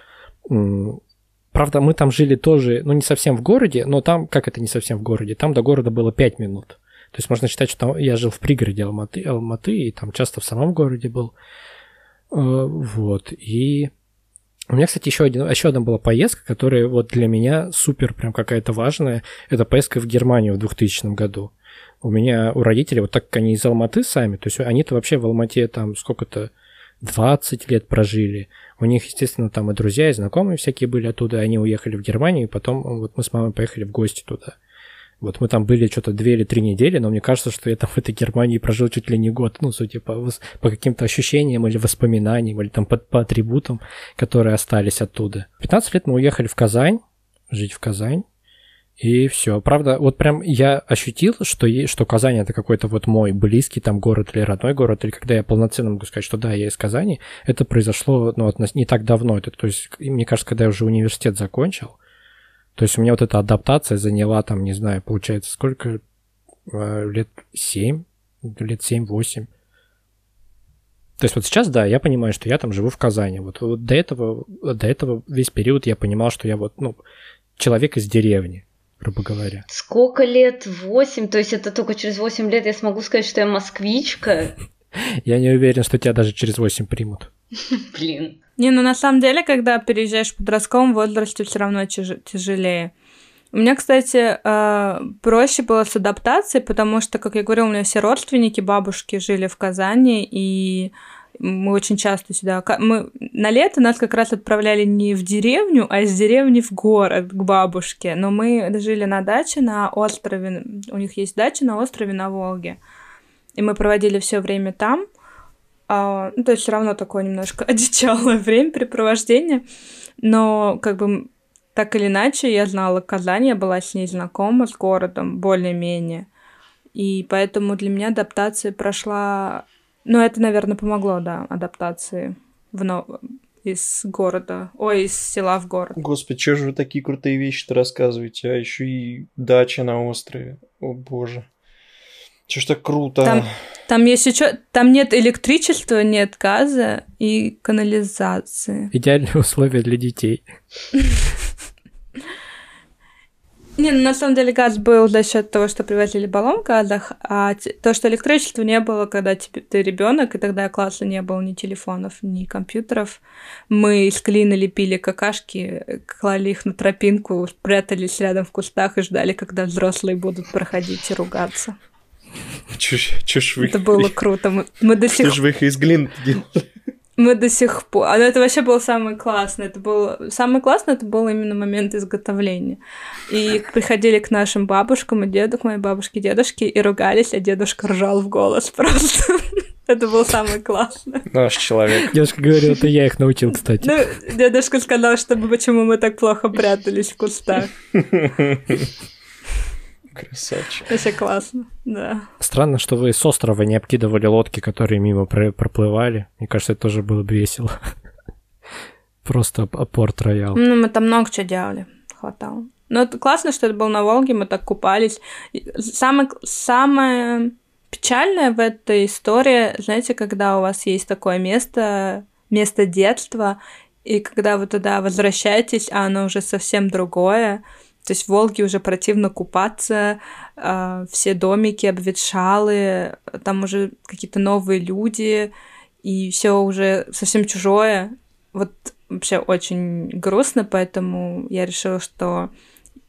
Правда, мы там жили тоже, ну, не совсем в городе, но там, как это не совсем в городе, там до города было 5 минут. То есть можно считать, что я жил в пригороде Алматы, Алматы и там часто в самом городе был. Э, вот, и У меня, кстати, еще, один, еще одна была поездка, которая вот для меня супер прям какая-то важная. Это поездка в Германию в 2000 году. У меня, у родителей, вот так как они из Алматы сами, то есть они-то вообще в Алмате там сколько-то 20 лет прожили. У них, естественно, там и друзья, и знакомые всякие были оттуда, они уехали в Германию, и потом вот мы с мамой поехали в гости туда. Вот мы там были что-то две или три недели, но мне кажется, что я там в этой Германии прожил чуть ли не год, ну, судя по, по каким-то ощущениям или воспоминаниям, или там по, по атрибутам, которые остались оттуда. 15 лет мы уехали в Казань, жить в Казань, и все. Правда, вот прям я ощутил, что, что Казань это какой-то вот мой близкий там город или родной город, или когда я полноценно могу сказать, что да, я из Казани, это произошло ну, не так давно. Это, то есть, мне кажется, когда я уже университет закончил, то есть у меня вот эта адаптация заняла там, не знаю, получается, сколько? А, лет 7? Лет 7-8. То есть вот сейчас, да, я понимаю, что я там живу в Казани. Вот, вот до этого, до этого весь период я понимал, что я вот, ну, человек из деревни, грубо говоря. Сколько лет? 8? То есть это только через 8 лет я смогу сказать, что я москвичка? Я не уверен, что тебя даже через 8 примут. Блин. Не, ну на самом деле, когда переезжаешь в подростковом возрасте, все равно тяжелее. У меня, кстати, э, проще было с адаптацией, потому что, как я говорила, у меня все родственники, бабушки жили в Казани, и мы очень часто сюда... Мы... На лето нас как раз отправляли не в деревню, а из деревни в город к бабушке. Но мы жили на даче на острове. У них есть дача на острове на Волге. И мы проводили все время там. А, ну, то есть все равно такое немножко одичалое времяпрепровождение. Но как бы так или иначе я знала Казань, я была с ней знакома, с городом более-менее. И поэтому для меня адаптация прошла... Ну, это, наверное, помогло, да, адаптации в нов... из города, ой, из села в город. Господи, что же вы такие крутые вещи-то рассказываете, а еще и дача на острове. О боже. Что ж так круто. Там, там есть еще, там нет электричества, нет газа и канализации. Идеальные условия для детей. Не, ну на самом деле газ был за счет того, что привозили баллон в газах, а то, что электричества не было, когда ты ребенок, и тогда класса не было ни телефонов, ни компьютеров. Мы из клина лепили какашки, клали их на тропинку, спрятались рядом в кустах и ждали, когда взрослые будут проходить и ругаться. Чушь вы... Это было круто. Мы, мы до сих... Же вы их из глины делали? Мы до сих пор... А это вообще было самое классное. Это было... Самое классное это был именно момент изготовления. И приходили к нашим бабушкам и дедушкам, моей бабушке и дедушке, и ругались, а дедушка ржал в голос просто. Это было самое классное. Наш человек. Дедушка говорил, это я их научил, кстати. Ну, дедушка сказал, чтобы почему мы так плохо прятались в кустах. Красавчик. Вообще классно, да. Странно, что вы с острова не обкидывали лодки, которые мимо проплывали. Мне кажется, это тоже было бы весело. Просто порт роял. Ну, мы там много чего делали. Хватало. Но это классно, что это было на Волге, мы так купались. Самое, самое печальное в этой истории, знаете, когда у вас есть такое место, место детства, и когда вы туда возвращаетесь, а оно уже совсем другое, то есть в Волге уже противно купаться, э, все домики обветшалы, там уже какие-то новые люди, и все уже совсем чужое. Вот вообще очень грустно, поэтому я решила, что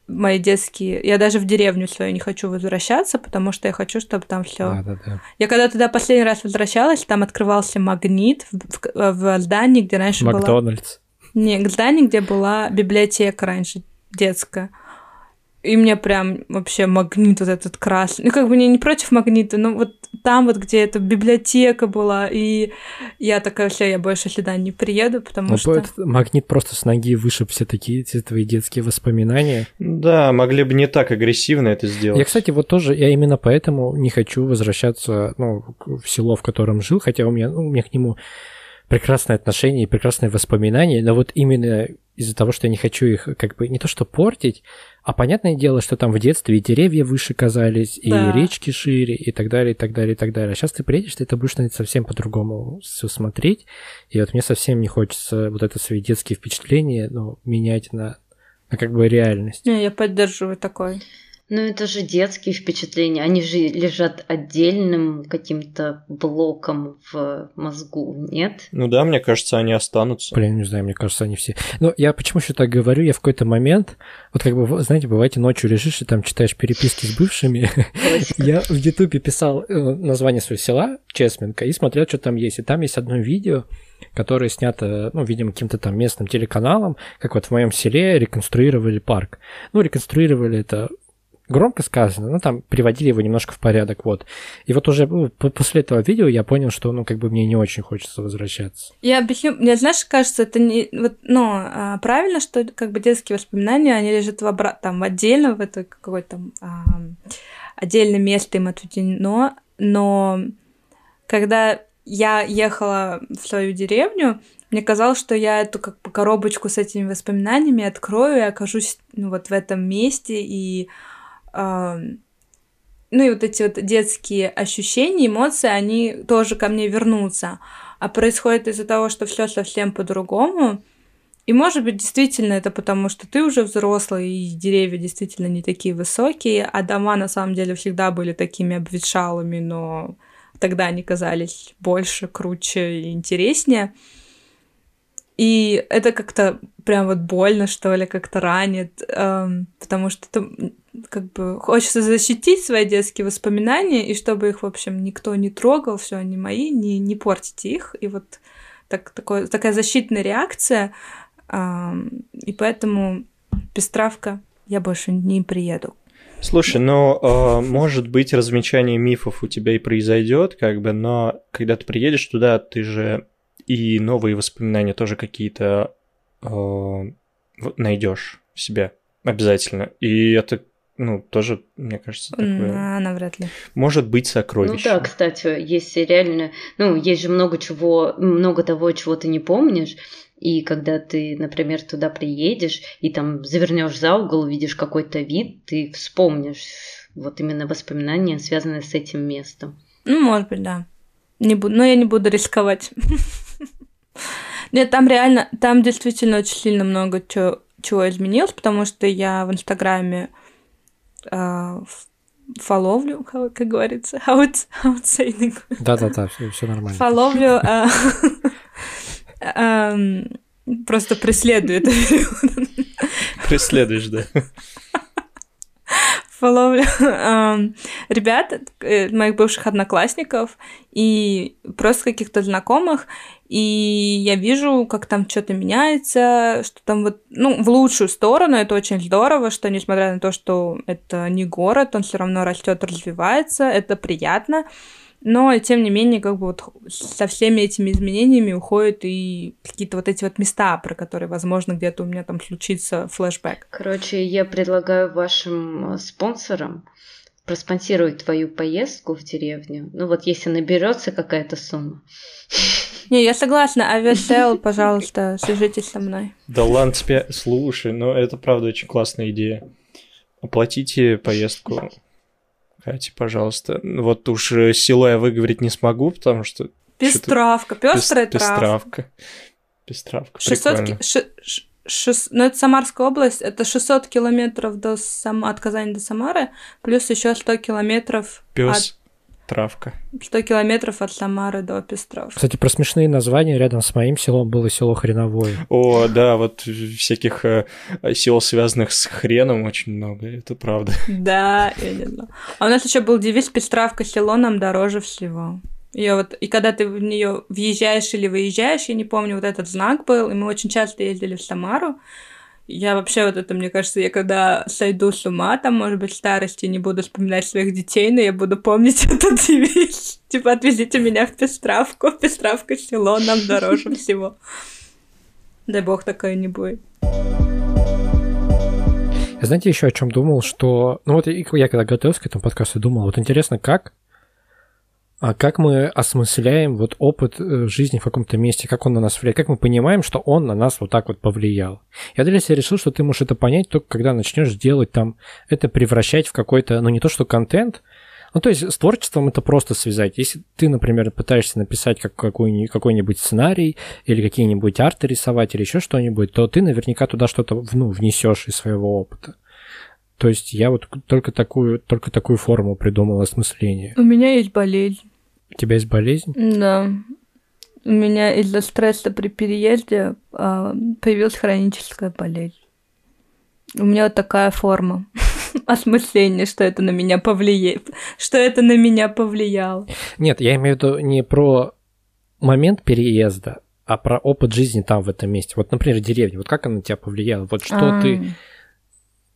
мои детские... Я даже в деревню свою не хочу возвращаться, потому что я хочу, чтобы там все. Да, да, да. Я когда туда последний раз возвращалась, там открывался магнит в, в, в здании, где раньше Макдональдс. была... Макдональдс. Не, к зданию, где была библиотека раньше детская. И мне прям вообще магнит вот этот красный. Ну, как бы не, не против магнита, но вот там вот, где эта библиотека была, и я такая, все, я больше сюда не приеду, потому ну, что... Этот магнит просто с ноги вышиб все такие все твои детские воспоминания. Да, могли бы не так агрессивно это сделать. Я, кстати, вот тоже, я именно поэтому не хочу возвращаться ну, в село, в котором жил, хотя у меня, ну, у меня к нему прекрасные отношения и прекрасные воспоминания, но вот именно из-за того, что я не хочу их как бы не то что портить, а понятное дело, что там в детстве и деревья выше казались, да. и речки шире, и так далее, и так далее, и так далее. А сейчас ты приедешь, ты это будешь наверное, совсем по-другому все смотреть. И вот мне совсем не хочется вот это свои детские впечатления ну, менять на, на как бы реальность. Не, я поддерживаю такой. Ну, это же детские впечатления. Они же лежат отдельным каким-то блоком в мозгу, нет? Ну да, мне кажется, они останутся. Блин, не знаю, мне кажется, они все... Ну, я почему еще так говорю? Я в какой-то момент, вот как бы, знаете, бываете ночью лежишь и там читаешь переписки с бывшими. Я в Ютубе писал э, название своего села, Чесменка, и смотрел, что там есть. И там есть одно видео, которое снято, ну, видимо, каким-то там местным телеканалом, как вот в моем селе реконструировали парк. Ну, реконструировали это громко сказано, ну, там приводили его немножко в порядок, вот. И вот уже ну, после этого видео я понял, что, ну, как бы мне не очень хочется возвращаться. Я объясню, мне, знаешь, кажется, это не, вот, ну, правильно, что, как бы, детские воспоминания, они лежат в обра... там, отдельно, в это какое-то там а, отдельное место им отведено, но когда я ехала в свою деревню, мне казалось, что я эту как бы коробочку с этими воспоминаниями открою и окажусь ну, вот в этом месте, и ну и вот эти вот детские ощущения, эмоции, они тоже ко мне вернутся. А происходит из-за того, что все совсем по-другому. И может быть, действительно, это потому, что ты уже взрослый, и деревья действительно не такие высокие, а дома на самом деле всегда были такими обветшалыми, но тогда они казались больше, круче и интереснее. И это как-то прям вот больно, что ли, как-то ранит, эм, потому что это как бы хочется защитить свои детские воспоминания, и чтобы их, в общем, никто не трогал, все они мои, не, не портите их. И вот так, такой, такая защитная реакция, эм, и поэтому пестравка я больше не приеду. Слушай, ну, э, может быть, размечание мифов у тебя и произойдет, как бы, но когда ты приедешь туда, ты же и новые воспоминания тоже какие-то э, найдешь в себе обязательно. И это ну, тоже, мне кажется, такое... А, навряд ли. Может быть сокровище. Ну да, кстати, есть реально... Ну, есть же много чего, много того, чего ты не помнишь, и когда ты, например, туда приедешь и там завернешь за угол, увидишь какой-то вид, ты вспомнишь вот именно воспоминания, связанные с этим местом. Ну, может быть, да. Не буду, но я не буду рисковать. Нет, там реально, там действительно очень сильно много чего, чего изменилось, потому что я в Инстаграме э, фоловлю, как говорится, it's saying. Да-да-да, все, все нормально. Фоловлю, э, э, просто преследую это. Преследуешь, да фоловлю ребят, э, моих бывших одноклассников и просто каких-то знакомых, и я вижу, как там что-то меняется, что там вот, ну, в лучшую сторону, это очень здорово, что несмотря на то, что это не город, он все равно растет, развивается, это приятно, но, тем не менее, как бы вот со всеми этими изменениями уходят и какие-то вот эти вот места, про которые, возможно, где-то у меня там случится флешбэк. Короче, я предлагаю вашим э, спонсорам проспонсировать твою поездку в деревню. Ну вот если наберется какая-то сумма. Не, я согласна. Авиасейлс, пожалуйста, свяжитесь со мной. Да ладно тебе, слушай, ну это правда очень классная идея. Оплатите поездку Катя, пожалуйста. Вот уж э, село я выговорить не смогу, потому что... Пестравка, пестрая Пес, Пестравка. Пестравка, 600 ш, ш, ну, это Самарская область, это 600 километров до Сам... от Казани до Самары, плюс еще 100 километров Пес. От Травка. 100 километров от Самары до Пестров. Кстати, про смешные названия рядом с моим селом было село Хреновое. О, да, вот всяких э, сел, связанных с хреном, очень много, это правда. Да, именно. А у нас еще был девиз «Пестравка село нам дороже всего». Ее вот, и когда ты в нее въезжаешь или выезжаешь, я не помню, вот этот знак был, и мы очень часто ездили в Самару, я вообще вот это, мне кажется, я когда сойду с ума, там, может быть, старости не буду вспоминать своих детей, но я буду помнить этот девиз. Типа, отвезите меня в Пестравку. Пестравка село нам дороже всего. Дай бог такое не будет. Знаете, еще о чем думал, что... Ну вот я когда готовился к этому подкасту, думал, вот интересно, как а как мы осмысляем вот опыт э, жизни в каком-то месте, как он на нас влияет, как мы понимаем, что он на нас вот так вот повлиял. Я для себя решил, что ты можешь это понять только когда начнешь делать там, это превращать в какой-то, ну не то что контент, ну, то есть с творчеством это просто связать. Если ты, например, пытаешься написать как какой-нибудь, какой-нибудь сценарий или какие-нибудь арты рисовать или еще что-нибудь, то ты наверняка туда что-то ну, внесешь из своего опыта. То есть я вот только такую, только такую форму придумал осмысления. У меня есть болезнь. У тебя есть болезнь? Да. У меня из-за стресса при переезде а, появилась хроническая болезнь. У меня вот такая форма осмысления, что это на меня повлияет, что это на меня повлияло. Нет, я имею в виду не про момент переезда, а про опыт жизни там в этом месте. Вот, например, деревня. Вот как она на тебя повлияла? Вот что А, ты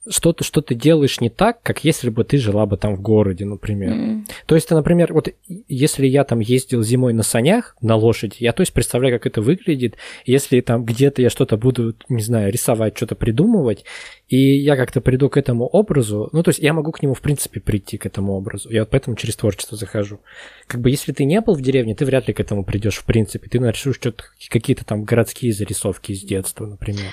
что ты, что ты делаешь не так, как если бы ты жила бы там в городе, например. м. То есть, ты, например, вот если я там ездил зимой на санях, на лошади, я то есть представляю, как это выглядит. Если там где-то я что-то буду, не знаю, рисовать, что-то придумывать, и я как-то приду к этому образу, ну, то есть я могу к нему, в принципе, прийти к этому образу. Я вот поэтому через творчество захожу. Как бы если ты не был в деревне, ты вряд ли к этому придешь, в принципе. Ты нарисуешь что-то, какие-то там городские зарисовки из детства, например.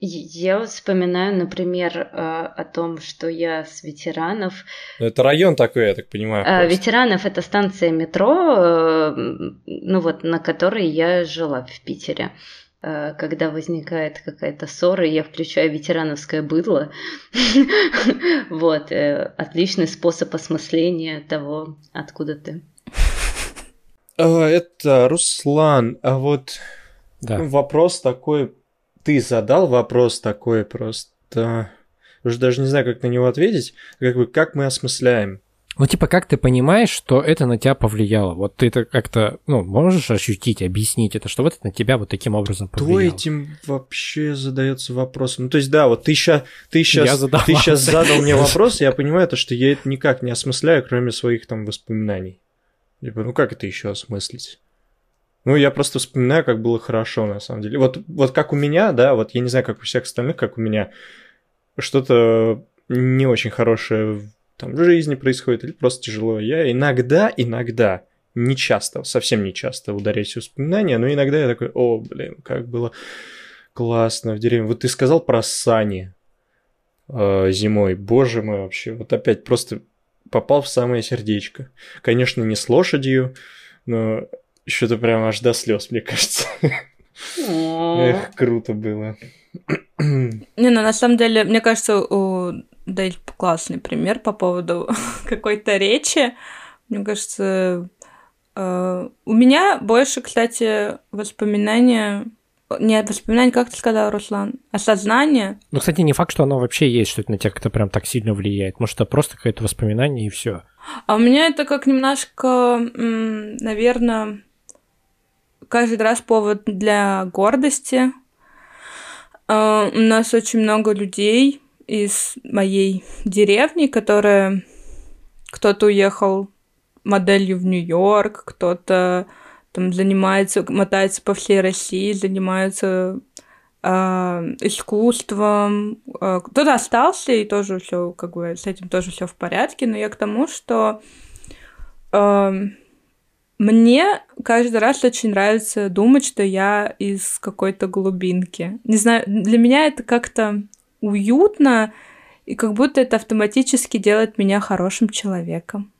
А, я- вспоминаю, например, а, о том, что я с ветеранов. Это район такой, я так понимаю. А, просто. Ветеранов это станция метро, э, ну вот на которой я жила в Питере. Когда возникает какая-то ссора, я включаю ветерановское быдло. Вот, э, отличный способ осмысления того, откуда ты. А, Это Руслан, а вот. Ну, Вопрос такой, ты задал вопрос такой просто, уже даже не знаю, как на него ответить, как бы, как мы осмысляем. Ну, типа, как ты понимаешь, что это на тебя повлияло? Вот ты это как-то, ну, можешь ощутить, объяснить это, что вот это на тебя вот таким образом Кто повлияло? этим вообще задается вопросом? Ну, то есть, да, вот ты сейчас, ты сейчас, ты сейчас задал мне вопрос, я понимаю, то, что я это никак не осмысляю, кроме своих там воспоминаний. Типа, ну как это еще осмыслить? Ну, я просто вспоминаю, как было хорошо, на самом деле. Вот, вот как у меня, да, вот я не знаю, как у всех остальных, как у меня, что-то не очень хорошее там, в жизни происходит, или просто тяжело. Я иногда, иногда, не часто, совсем не часто ударяюсь в воспоминания, но иногда я такой, о, блин, как было классно в деревне. Вот ты сказал про сани э, зимой, боже мой, вообще, вот опять просто попал в самое сердечко. Конечно, не с лошадью, но что-то прям аж до слез, мне кажется. Эх, круто было. Не, ну на самом деле, мне кажется, у Дель классный пример по поводу какой-то речи. Мне кажется, э, у меня больше, кстати, воспоминания... Не воспоминания, как ты сказал, Руслан? Осознание. Ну, кстати, не факт, что оно вообще есть, что это на тебя как-то прям так сильно влияет. Может, это просто какое-то воспоминание и все. А у меня это как немножко, наверное, каждый раз повод для гордости. А, У нас очень много людей из моей деревни, которые кто-то уехал моделью в Нью-Йорк, кто-то там занимается, мотается по всей России, занимается а, искусством. А, Кто-то остался, и тоже все, как бы, с этим тоже все в порядке. Но я к тому, что ам, мне каждый раз очень нравится думать, что я из какой-то глубинки. Не знаю, для меня это как-то уютно, и как будто это автоматически делает меня хорошим человеком.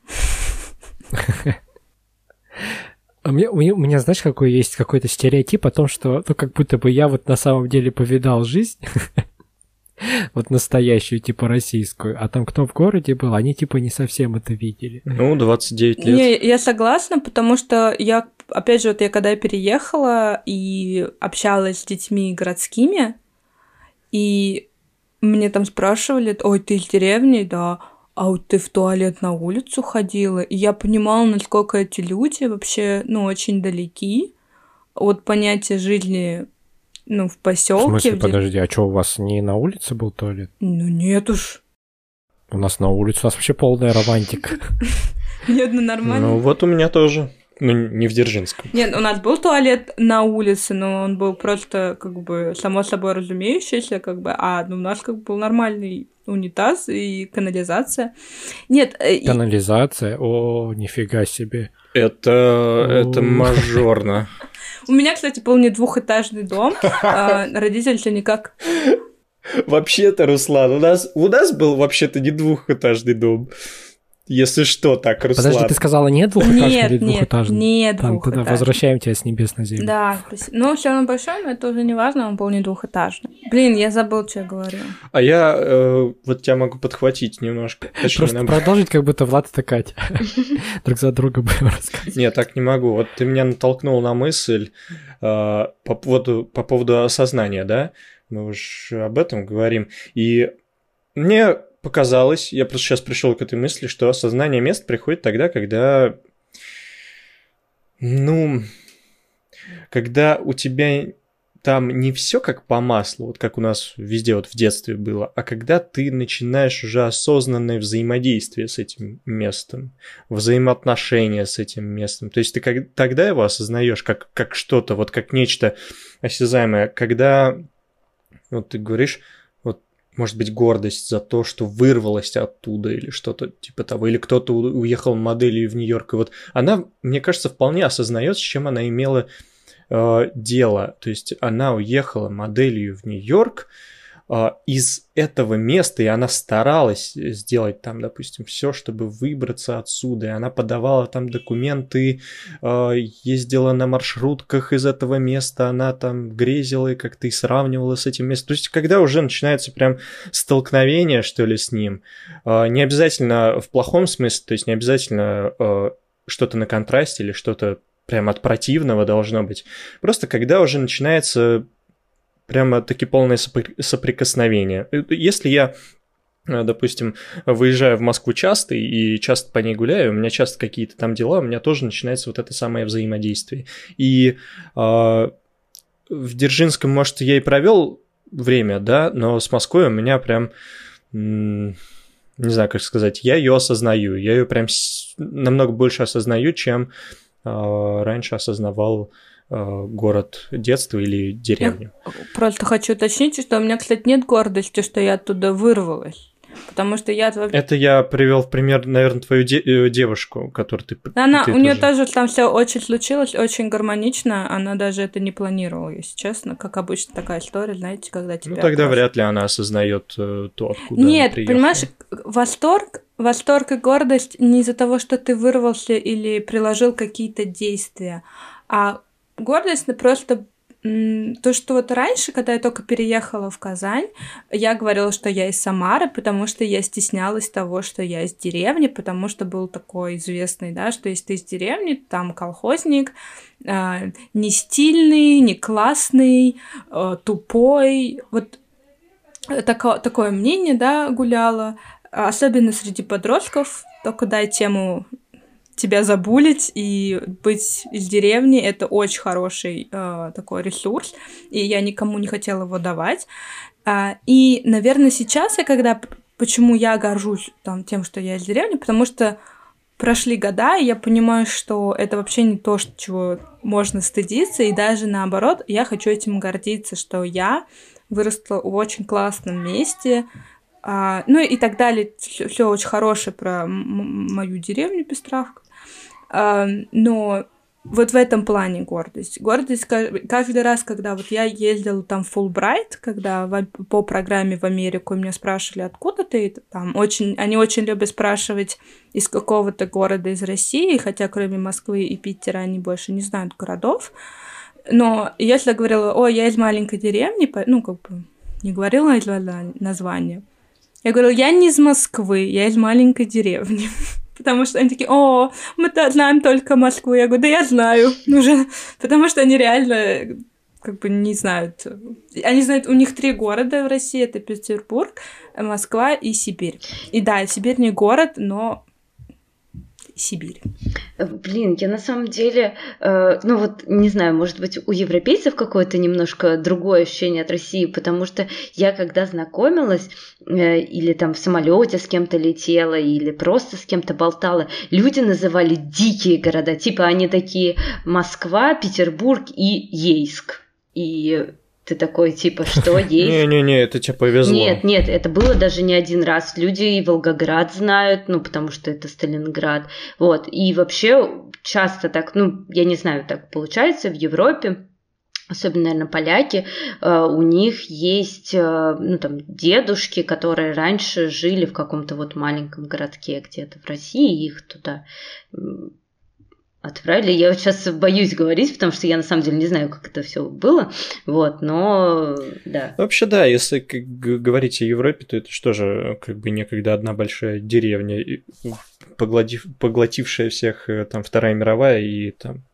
А мне- у, меня, у меня, знаешь, какой есть какой-то стереотип о том, что ну, как будто бы я вот на самом деле повидал жизнь, вот настоящую, типа российскую, а там кто в городе был, они типа не совсем это видели. Ну, 29 лет. Не, я согласна, потому что я, опять же, вот я когда переехала и общалась с детьми городскими, и мне там спрашивали, ой, ты из деревни, да, а вот ты в туалет на улицу ходила? И я понимала, насколько эти люди вообще, ну, очень далеки от понятия жизни, ну, в В поселке. смысле, в дер- подожди, а что, у вас не на улице был туалет? Ну, нет уж. У нас на улице, у нас вообще полная романтика. Нет, ну нормально. Ну, вот у меня тоже. Ну, не в Дзержинском. Нет, у нас был туалет на улице, но он был просто как бы само собой разумеющийся, как бы, а ну, у нас как бы был нормальный унитаз и канализация. Нет, э, и- Канализация, о, нифига себе. Это, это мажорно. у меня, кстати, был не двухэтажный дом, а родители все никак... Вообще-то, Руслан, у нас, у нас был вообще-то не двухэтажный дом. Если что, так, Руслан. Подожди, ты сказала нет двухэтажный Нет, или нет, двухэтажный? не Там, тогда двухэтажный. возвращаем тебя с небес на землю. Да, спасибо. ну все равно большой, но это уже не важно, он был не двухэтажный. Блин, я забыл, что я говорила. А я э, вот тебя могу подхвотить немножко. Точнее, Просто наоборот. продолжить, как будто Влад и Катя. Друг за друга будем рассказывать. Нет, так не могу. Вот ты меня натолкнул на мысль э, по, поводу, по поводу осознания, да? Мы уж об этом говорим. И мне показалось, я просто сейчас пришел к этой мысли, что осознание мест приходит тогда, когда, ну, когда у тебя там не все как по маслу, вот как у нас везде вот в детстве было, а когда ты начинаешь уже осознанное взаимодействие с этим местом, взаимоотношения с этим местом. То есть ты как, тогда его осознаешь как, как что-то, вот как нечто осязаемое, когда вот ты говоришь, может быть гордость за то, что вырвалась оттуда или что-то типа того, или кто-то уехал моделью в Нью-Йорк, и вот она, мне кажется, вполне осознает, с чем она имела э, дело. То есть она уехала моделью в Нью-Йорк э, из этого места, и она старалась сделать там, допустим, все, чтобы выбраться отсюда. И она подавала там документы, э, ездила на маршрутках из этого места, она там грезила и как-то и сравнивала с этим местом. То есть, когда уже начинается прям столкновение, что ли, с ним, э, не обязательно в плохом смысле, то есть не обязательно что-то на контрасте или что-то прям от противного должно быть. Просто когда уже начинается прямо таки полное сопри- соприкосновение. Э, Если я э, допустим, выезжаю в Москву часто и часто по ней гуляю, у меня часто какие-то там дела, у меня тоже начинается вот это самое взаимодействие. И э, в Дзержинском, может, я и провел время, да, но с Москвой у меня прям, не знаю, как сказать, я ее осознаю, я ее прям намного больше осознаю, чем э, раньше осознавал э, город детства или деревню. Просто хочу уточнить, что у меня, кстати, нет гордости, что я оттуда вырвалась. Потому что я... Это я привел в пример, наверное, твою де- э, девушку, которую ты... Она, ты у нее тоже там все очень случилось, очень гармонично. Она даже это не планировала, если честно. Как обычно такая история, знаете, когда тебя... Ну, тогда просто- вряд ли она осознает э, то, откуда Нет, она приехала. понимаешь, восторг, восторг и гордость не из-за того, что ты вырвался или приложил какие-то действия, а гордость ну, просто то, что вот раньше, когда я только переехала в Казань, я говорила, что я из Самары, потому что я стеснялась того, что я из деревни, потому что был такой известный, да, что если ты из деревни, там колхозник, а, не стильный, не классный, а, тупой, вот тако- такое мнение, да, гуляло, особенно среди подростков, только дай тему тебя забулить и быть из деревни это очень хороший э, такой ресурс, и я никому не хотела его давать. А, и, наверное, сейчас я когда почему я горжусь там тем, что я из деревни, потому что прошли года, и я понимаю, что это вообще не то, чего можно стыдиться, и даже наоборот, я хочу этим гордиться, что я выросла в очень классном месте, а, ну и так далее. Все очень хорошее про мою деревню Пестравку. Но вот в этом плане гордость. Гордость ка- каждый раз, когда вот я ездила там в Фулбрайт, когда в- по программе в Америку меня спрашивали, откуда ты там, очень, они очень любят спрашивать из какого-то города из России, хотя кроме Москвы и Питера они больше не знают городов. Но если я говорила, о, я из маленькой деревни, ну, как бы не говорила назва- название, я говорила, я не из Москвы, я из маленькой деревни. Потому что они такие, о, мы то знаем только Москву. Я говорю, да я знаю уже. Потому что они реально как бы не знают. Они знают, у них три города в России. Это Петербург, Москва и Сибирь. И да, Сибирь не город, но Сибирь. Э, Блин, я на самом деле, э, ну вот, не знаю, может быть, у европейцев какое-то немножко другое ощущение от России, потому что я когда знакомилась, э, или там в самолете с кем-то летела, или просто с кем-то болтала, люди называли дикие города, типа они такие Москва, Петербург и Ейск. И ты такой, типа, что есть? Не-не-не, это тебе повезло. Нет, нет, это было даже не один раз. Люди и Волгоград знают, ну, потому что это Сталинград. Вот. И вообще часто так, ну, я не знаю, так получается в Европе, особенно, наверное, поляки, э, у них есть, э, ну, там, дедушки, которые раньше жили в каком-то вот маленьком городке где-то в России, их туда отправили. Я вот сейчас боюсь говорить, потому что я на самом деле не знаю, как это все было. Вот, но да. Вообще, да, если говорить о Европе, то это что же, как бы некогда одна большая деревня, поглотив, поглотившая всех э, там Вторая мировая и там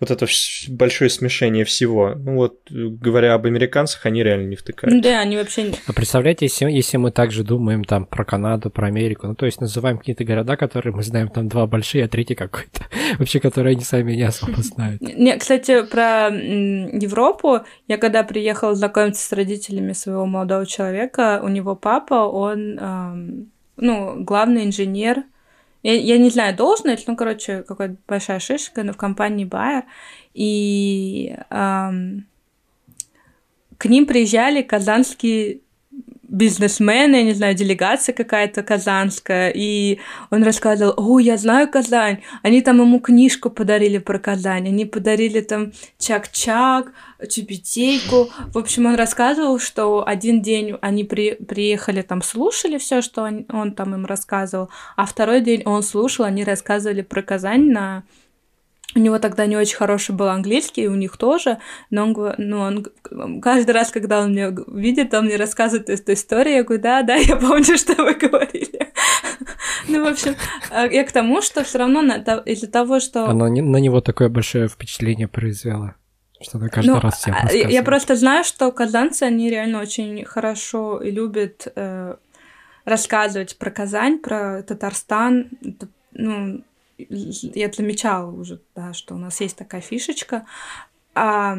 вот это большое смешение всего. Ну вот, говоря об американцах, они реально не втыкают. Да, они вообще не... А представляете, если, если мы также думаем там про Канаду, про Америку, ну то есть называем какие-то города, которые мы знаем, там два большие, а третий какой-то, вообще, которые они сами не особо знают. Не, кстати, про Европу, я когда приехала знакомиться с родителями своего молодого человека, у него папа, он, ну, главный инженер я, я не знаю, должность, ну, короче, какая-то большая шишка, но в компании Bayer. И эм, к ним приезжали казанские бизнесмен, я не знаю, делегация какая-то казанская, и он рассказывал, о, я знаю Казань, они там ему книжку подарили про Казань, они подарили там чак-чак, чебетейку, в общем, он рассказывал, что один день они при, приехали там, слушали все, что он, он там им рассказывал, а второй день он слушал, они рассказывали про Казань на у него тогда не очень хороший был английский, у них тоже, но он, ну, он каждый раз, когда он меня видит, он мне рассказывает эту историю, я говорю, да, да, я помню, что вы говорили. ну, в общем, а, я к тому, что все равно из-за того, что... Оно на него такое большое впечатление произвело. Что она каждый ну, раз всем а, Я просто знаю, что казанцы, они реально очень хорошо и любят э, рассказывать про Казань, про Татарстан. Ну, я замечала уже, да, что у нас есть такая фишечка. А,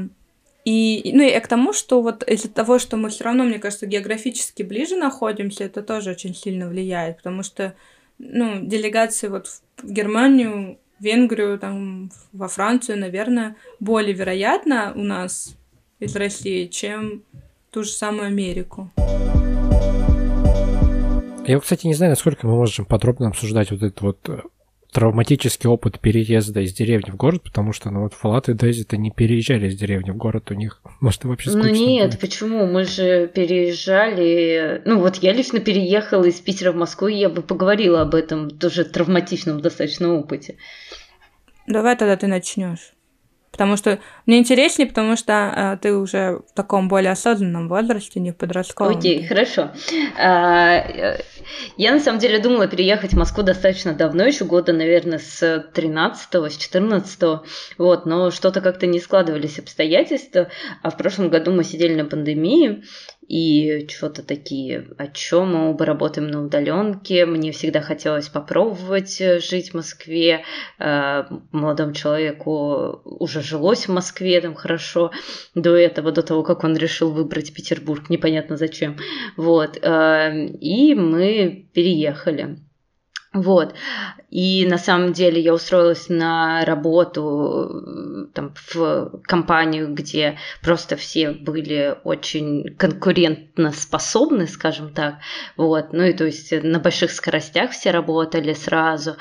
и, ну, и к тому, что вот из-за того, что мы все равно, мне кажется, географически ближе находимся, это тоже очень сильно влияет, потому что, ну, делегации вот в Германию, Венгрию, там, во Францию, наверное, более вероятно у нас из России, чем ту же самую Америку. Я, кстати, не знаю, насколько мы можем подробно обсуждать вот этот вот э, травматический опыт переезда из деревни в город, потому что, ну вот Фалат и Дези-то не переезжали из деревни в город, у них, может, вообще скучно. Ну нет, будет. почему? Мы же переезжали... Ну вот я лично переехала из Питера в Москву, и я бы поговорила об этом тоже травматичном достаточно опыте. Давай тогда ты начнешь. Потому что мне интереснее, потому что а, ты уже в таком более осознанном возрасте, не в подростковом. Окей, okay, хорошо. А, э, я на самом деле думала переехать в Москву достаточно давно, еще года, наверное, с 13 с 14 вот, но что-то как-то не складывались обстоятельства, а в прошлом году мы сидели на пандемии, и что-то такие, о чем мы оба работаем на удаленке. Мне всегда хотелось попробовать э, жить в Москве. Э, молодому человеку уже жилось в Москве там хорошо до этого, до того, как он решил выбрать Петербург, непонятно зачем. Вот. Э, и мы переехали. Вот. И на самом деле я устроилась на работу там, в компанию, где просто все были очень конкурентно способны, скажем так. Вот. Ну и то есть на больших скоростях все работали сразу.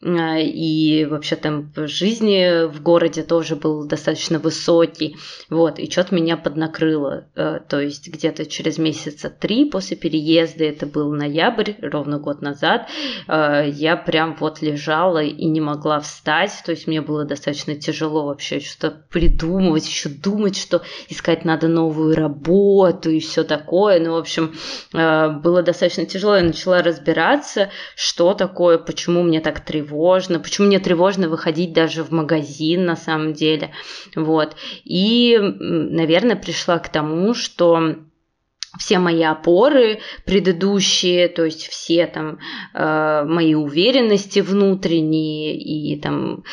А, и вообще темп жизни в городе тоже был достаточно высокий, вот, и что-то меня поднакрыло, э, то есть где-то через месяца три после переезда, это был ноябрь, ровно год назад, э, я прям вот лежала и не могла встать, то есть мне было достаточно тяжело вообще что-то придумывать, еще думать, что искать надо новую работу и все такое, ну, в общем, э, было достаточно тяжело, я начала разбираться, что такое, почему мне так тревожно, тревожно, почему мне тревожно выходить даже в магазин на самом деле, вот. И, наверное, пришла к тому, что все мои опоры предыдущие, то есть все там э, мои уверенности внутренние и там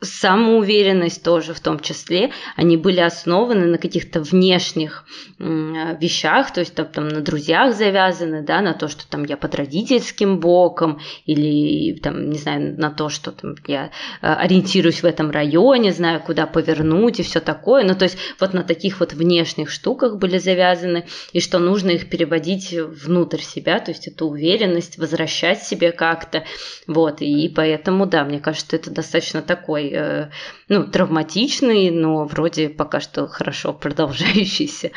самоуверенность тоже в том числе, они были основаны на каких-то внешних э, вещах, то есть там, там на друзьях завязаны, да, на то, что там я под родительским боком или там, не знаю, на то, что там я э, ориентируюсь в этом районе, знаю, куда повернуть и все такое, ну то есть вот на таких вот внешних штуках были завязаны, и что нужно их переводить внутрь себя, то есть это уверенность, возвращать себе как-то, вот, и поэтому, да, мне кажется, это достаточно такой, э, ну, травматичный, но вроде пока что хорошо продолжающийся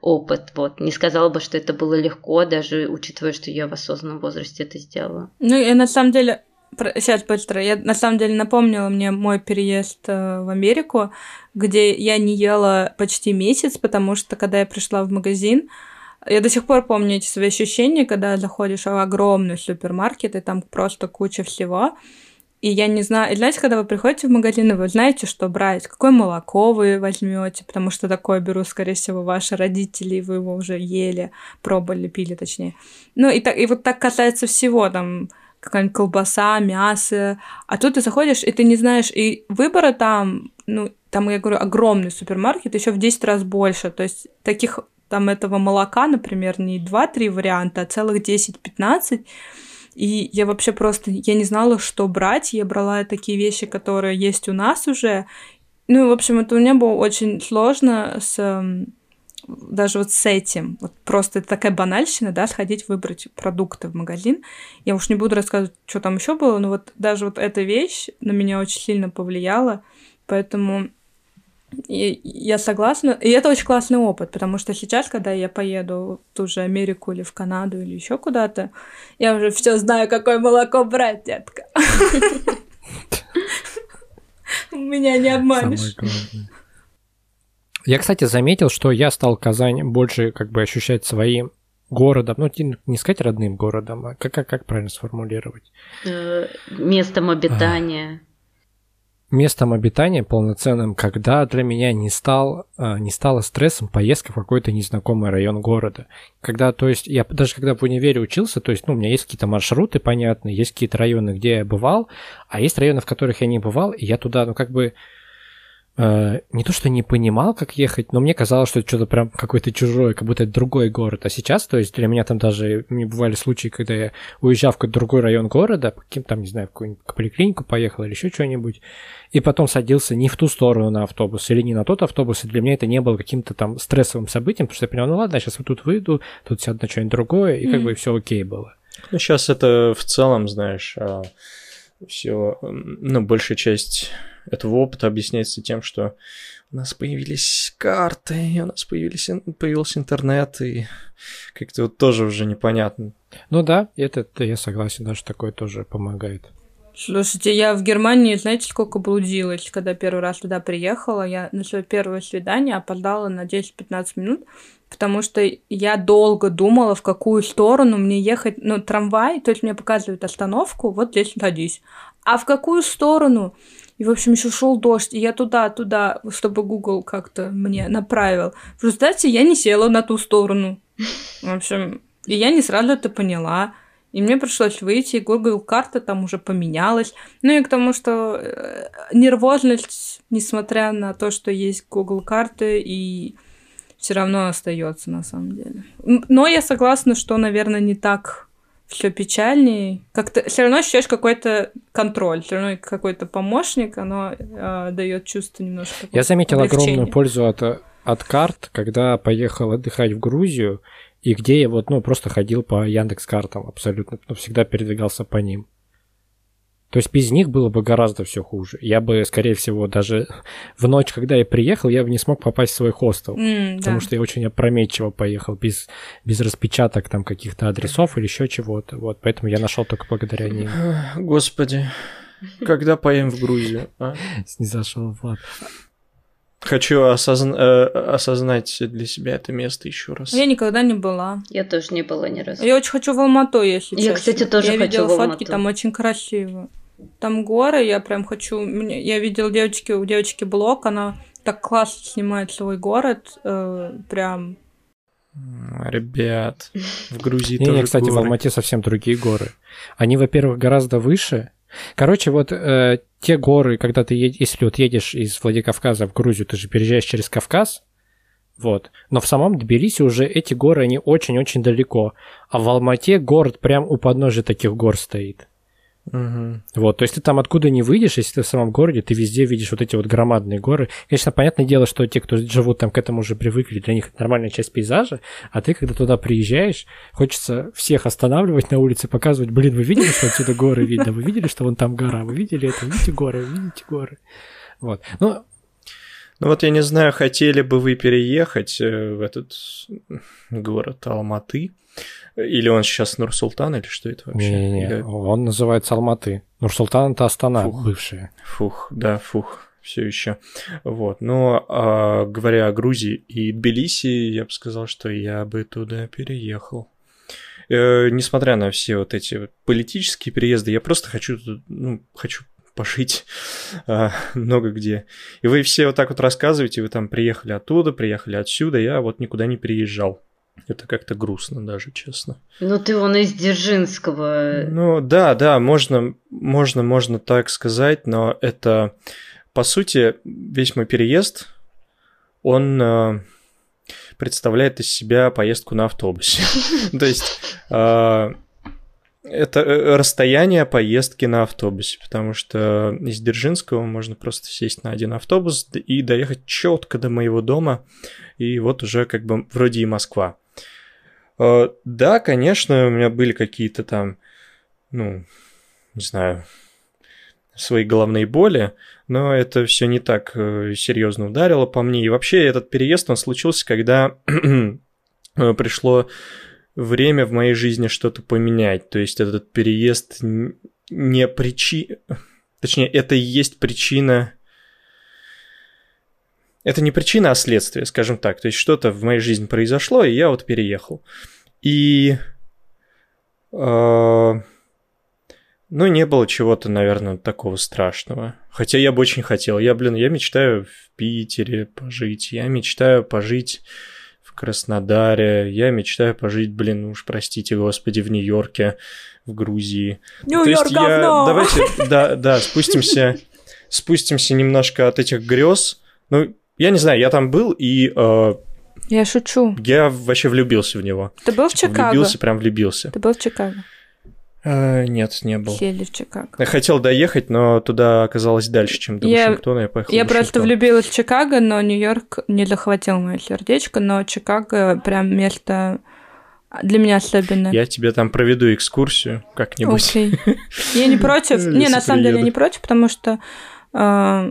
опыт, вот, не сказала бы, что это было легко, даже учитывая, что я в осознанном возрасте это сделала. Ну, и на самом деле, Сейчас быстро. Я на самом деле напомнила мне мой переезд э, в Америку, где я не ела почти месяц, потому что когда я пришла в магазин, я до сих пор помню эти свои ощущения, когда заходишь в огромный супермаркет, и там просто куча всего. И я не знаю, и знаете, когда вы приходите в магазин, вы знаете, что брать, какое молоко вы возьмете, потому что такое берут, скорее всего, ваши родители, и вы его уже ели, пробовали, пили, точнее. Ну, и, так, и вот так касается всего, там, какая-нибудь колбаса, мясо. А тут ты заходишь, и ты не знаешь, и выбора там, ну, там, я говорю, огромный супермаркет, еще в 10 раз больше. То есть таких там этого молока, например, не 2-3 варианта, а целых 10-15. И я вообще просто, я не знала, что брать. Я брала такие вещи, которые есть у нас уже. Ну, в общем, это у меня было очень сложно с даже вот с этим, вот просто это такая банальщина, да, сходить выбрать продукты в магазин. Я уж не буду рассказывать, что там еще было, но вот даже вот эта вещь на меня очень сильно повлияла, поэтому и я согласна. И это очень классный опыт, потому что сейчас, когда я поеду в ту же Америку или в Канаду или еще куда-то, я уже все знаю, какое молоко брать, детка. Меня не обманешь. Я, кстати, заметил, что я стал Казань больше как бы ощущать своим городом, ну, не сказать родным городом, а как, как, как правильно сформулировать? Э, местом обитания. Местом обитания полноценным, когда для меня не, стал, а, не стало стрессом поездка в какой-то незнакомый район города. Когда, то есть, я даже когда в универе учился, то есть, ну, у меня есть какие-то маршруты понятные, есть какие-то районы, где я бывал, а есть районы, в которых я не бывал, и я туда, ну, как бы Э, не то, что не понимал, как ехать, но мне казалось, что это что-то прям какой-то чужой, как будто это другой город. А сейчас, то есть для меня там даже не бывали случаи, когда я уезжал в какой-то другой район города, по каким там, не знаю, в какую-нибудь поликлинику поехал или еще что-нибудь, и потом садился не в ту сторону на автобус или не на тот автобус, и для меня это не было каким-то там стрессовым событием, потому что я понял, ну ладно, сейчас вот тут выйду, тут сяду на что-нибудь другое, и как mm. бы все окей было. Ну, сейчас это в целом, знаешь, а, все, ну, большая часть этого опыта объясняется тем, что у нас появились карты, у нас появились, появился интернет, и как-то вот тоже уже непонятно. Ну да, это, это я согласен, даже такое тоже помогает. Слушайте, я в Германии, знаете, сколько блудилась, когда первый раз туда приехала. Я на свое первое свидание опоздала на 10-15 минут, потому что я долго думала, в какую сторону мне ехать. Ну, трамвай, то есть мне показывают остановку, вот здесь садись. А в какую сторону? И, в общем, еще шел дождь, и я туда-туда, чтобы Google как-то мне направил. В результате я не села на ту сторону. В общем, и я не сразу это поняла. И мне пришлось выйти, и Google карта там уже поменялась. Ну и к тому, что э, нервозность, несмотря на то, что есть Google карты, и все равно остается на самом деле. Но я согласна, что, наверное, не так все печальнее. Как-то все равно ощущаешь какой-то контроль, все равно какой-то помощник, оно э, дает чувство немножко. Я заметил огромную пользу от, от карт, когда поехал отдыхать в Грузию, и где я вот, ну, просто ходил по Яндекс картам абсолютно, ну, всегда передвигался по ним. То есть без них было бы гораздо все хуже. Я бы, скорее всего, даже в ночь, когда я приехал, я бы не смог попасть в свой хостел. Mm, потому да. что я очень опрометчиво поехал, без, без распечаток там каких-то адресов или еще чего-то. Вот, поэтому я нашел только благодаря ним. Господи, когда поем в Грузию, а? Не зашел Влад. Хочу осозна- э, осознать для себя это место еще раз. Я никогда не была. Я тоже не была ни разу. Я очень хочу в Алмату, если Я, честно. кстати, тоже я хочу видела в Алмату. фотки, там очень красиво. Там горы, я прям хочу... Я видела девочки, у девочки блог, она так классно снимает свой город, э, прям... Ребят, в Грузии не, тоже не, кстати, горы. в Алмате совсем другие горы. Они, во-первых, гораздо выше. Короче, вот э, те горы, когда ты едешь, если вот едешь из Владикавказа в Грузию, ты же переезжаешь через Кавказ, вот. Но в самом Тбилиси уже эти горы, они очень-очень далеко. А в Алмате город прям у подножия таких гор стоит. Мгм. Вот, то есть ты там откуда не выйдешь, если ты в самом городе, ты везде видишь вот эти вот громадные горы. Конечно, понятное дело, что те, кто живут там к этому уже привыкли, для них это нормальная часть пейзажа, а ты, когда туда приезжаешь, хочется всех останавливать на улице, показывать, блин, вы видели, что отсюда горы видно, вы видели, что вон там гора, вы видели это, видите горы, вы видите горы. Вот. Ну, Ну вот я не знаю, хотели бы вы переехать э, в этот город Алматы? Или он сейчас Нур-Султан, или что это вообще? не-не-не, Я- он называется Алматы. Нурсултан это Астана, Фух. бывшая. Фух, да, фух, все еще. Вот. Но а, говоря о Грузии и Тбилиси, я бы сказал, что я бы туда переехал. Э, несмотря на все вот эти вот политические переезды, я просто хочу, ну, хочу пожить а, много где. И вы все вот так вот рассказываете, вы там приехали оттуда, приехали отсюда, я вот никуда не переезжал. Это как-то грустно даже, честно. Ну ты вон из Дзержинского. Ну да, да, можно, можно, можно так сказать, но это, по сути, весь мой переезд, он э, представляет из себя поездку на автобусе. То есть э, это э, расстояние поездки на автобусе, потому что из Дзержинского можно просто сесть на один автобус и доехать четко до моего дома, и вот уже как бы вроде и Москва. Э, Да, конечно, у меня были какие-то там ну, не знаю, свои головные боли, но это все не так э, серьезно ударило по мне. И вообще этот переезд, он случился, когда э, пришло время в моей жизни что-то поменять. То есть этот переезд не причина... Точнее, это и есть причина... Это не причина, а следствие, скажем так. То есть что-то в моей жизни произошло, и я вот переехал. И... э, ну, не было чего-то, наверное, такого страшного. Хотя я бы очень хотел. Я, блин, я мечтаю в Питере пожить. Я мечтаю пожить в Краснодаре. Я мечтаю пожить, блин, уж простите, господи, в Нью-Йорке, в Грузии. Нью-Йорк я- говно! Давайте, да, да, спустимся, спустимся немножко от этих грез. Ну, я не знаю, я там был, и э, Я шучу. я вообще влюбился в него. Ты был в Типа, Чикаго? Влюбился, прям влюбился. Ты был в Чикаго? Э, нет, не был. Сели в Чикаго. Я хотел доехать, но туда оказалось дальше, чем до Я- Вашингтона. Я поехал Я в просто влюбилась в Чикаго, но Нью-Йорк не захватил мое сердечко, но Чикаго прям место для меня особенное. Я тебе там проведу экскурсию как-нибудь. Окей. Я не против. Не, на самом деле я не против, потому что э,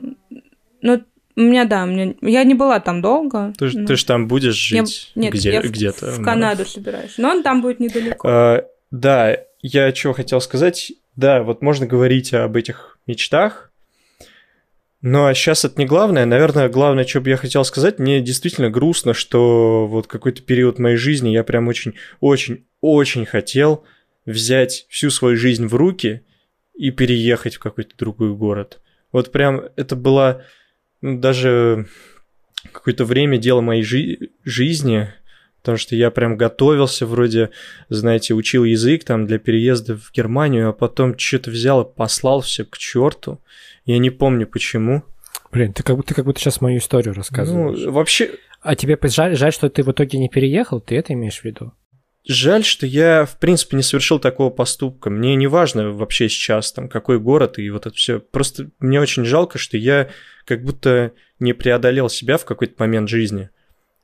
ну, у меня, да, у меня, я не была там долго. Ты, но- ты ж там будешь Я- жить нет, где, я в- где-то. в ну. Канаду собираюсь. Но он там будет недалеко. А, да, я чего хотел сказать. Да, вот можно говорить об этих мечтах, но сейчас это не главное. Наверное, главное, что бы я хотел сказать, мне действительно грустно, что вот какой-то период моей жизни я прям очень-очень-очень хотел взять всю свою жизнь в руки и переехать в какой-то другой город. Вот прям это было ну, даже какое-то время дело моей жи- жизни, потому что я прям готовился, вроде, знаете, учил язык там для переезда в Германию, а потом что-то взял и послал все к черту. Я не помню почему. Блин, ты как будто, ты как будто сейчас мою историю рассказываешь. Ну, вообще, А тебе жаль, жаль, что ты в итоге не переехал? Ты это имеешь в виду? Жаль, что я, в принципе, не совершил такого поступка. Мне не важно вообще сейчас, там, какой город и вот это все. Просто мне очень жалко, что я как будто не преодолел себя в какой-то момент жизни.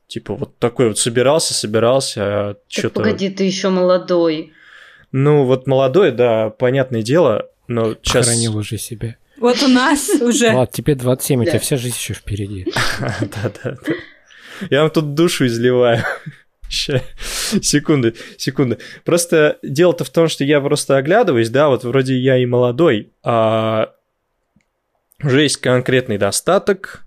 Типа вот такой вот собирался, собирался, а Так что-то... погоди, ты еще молодой. Ну, вот молодой, да, понятное дело, но сейчас... Хранил уже себе. Вот у нас уже. Ладно, тебе 27, у тебя вся жизнь еще впереди. Да-да-да. Я вам тут душу изливаю. Секунды, секунды. Просто дело-то в том, что я просто оглядываюсь, да, вот вроде я и молодой, а уже есть конкретный достаток,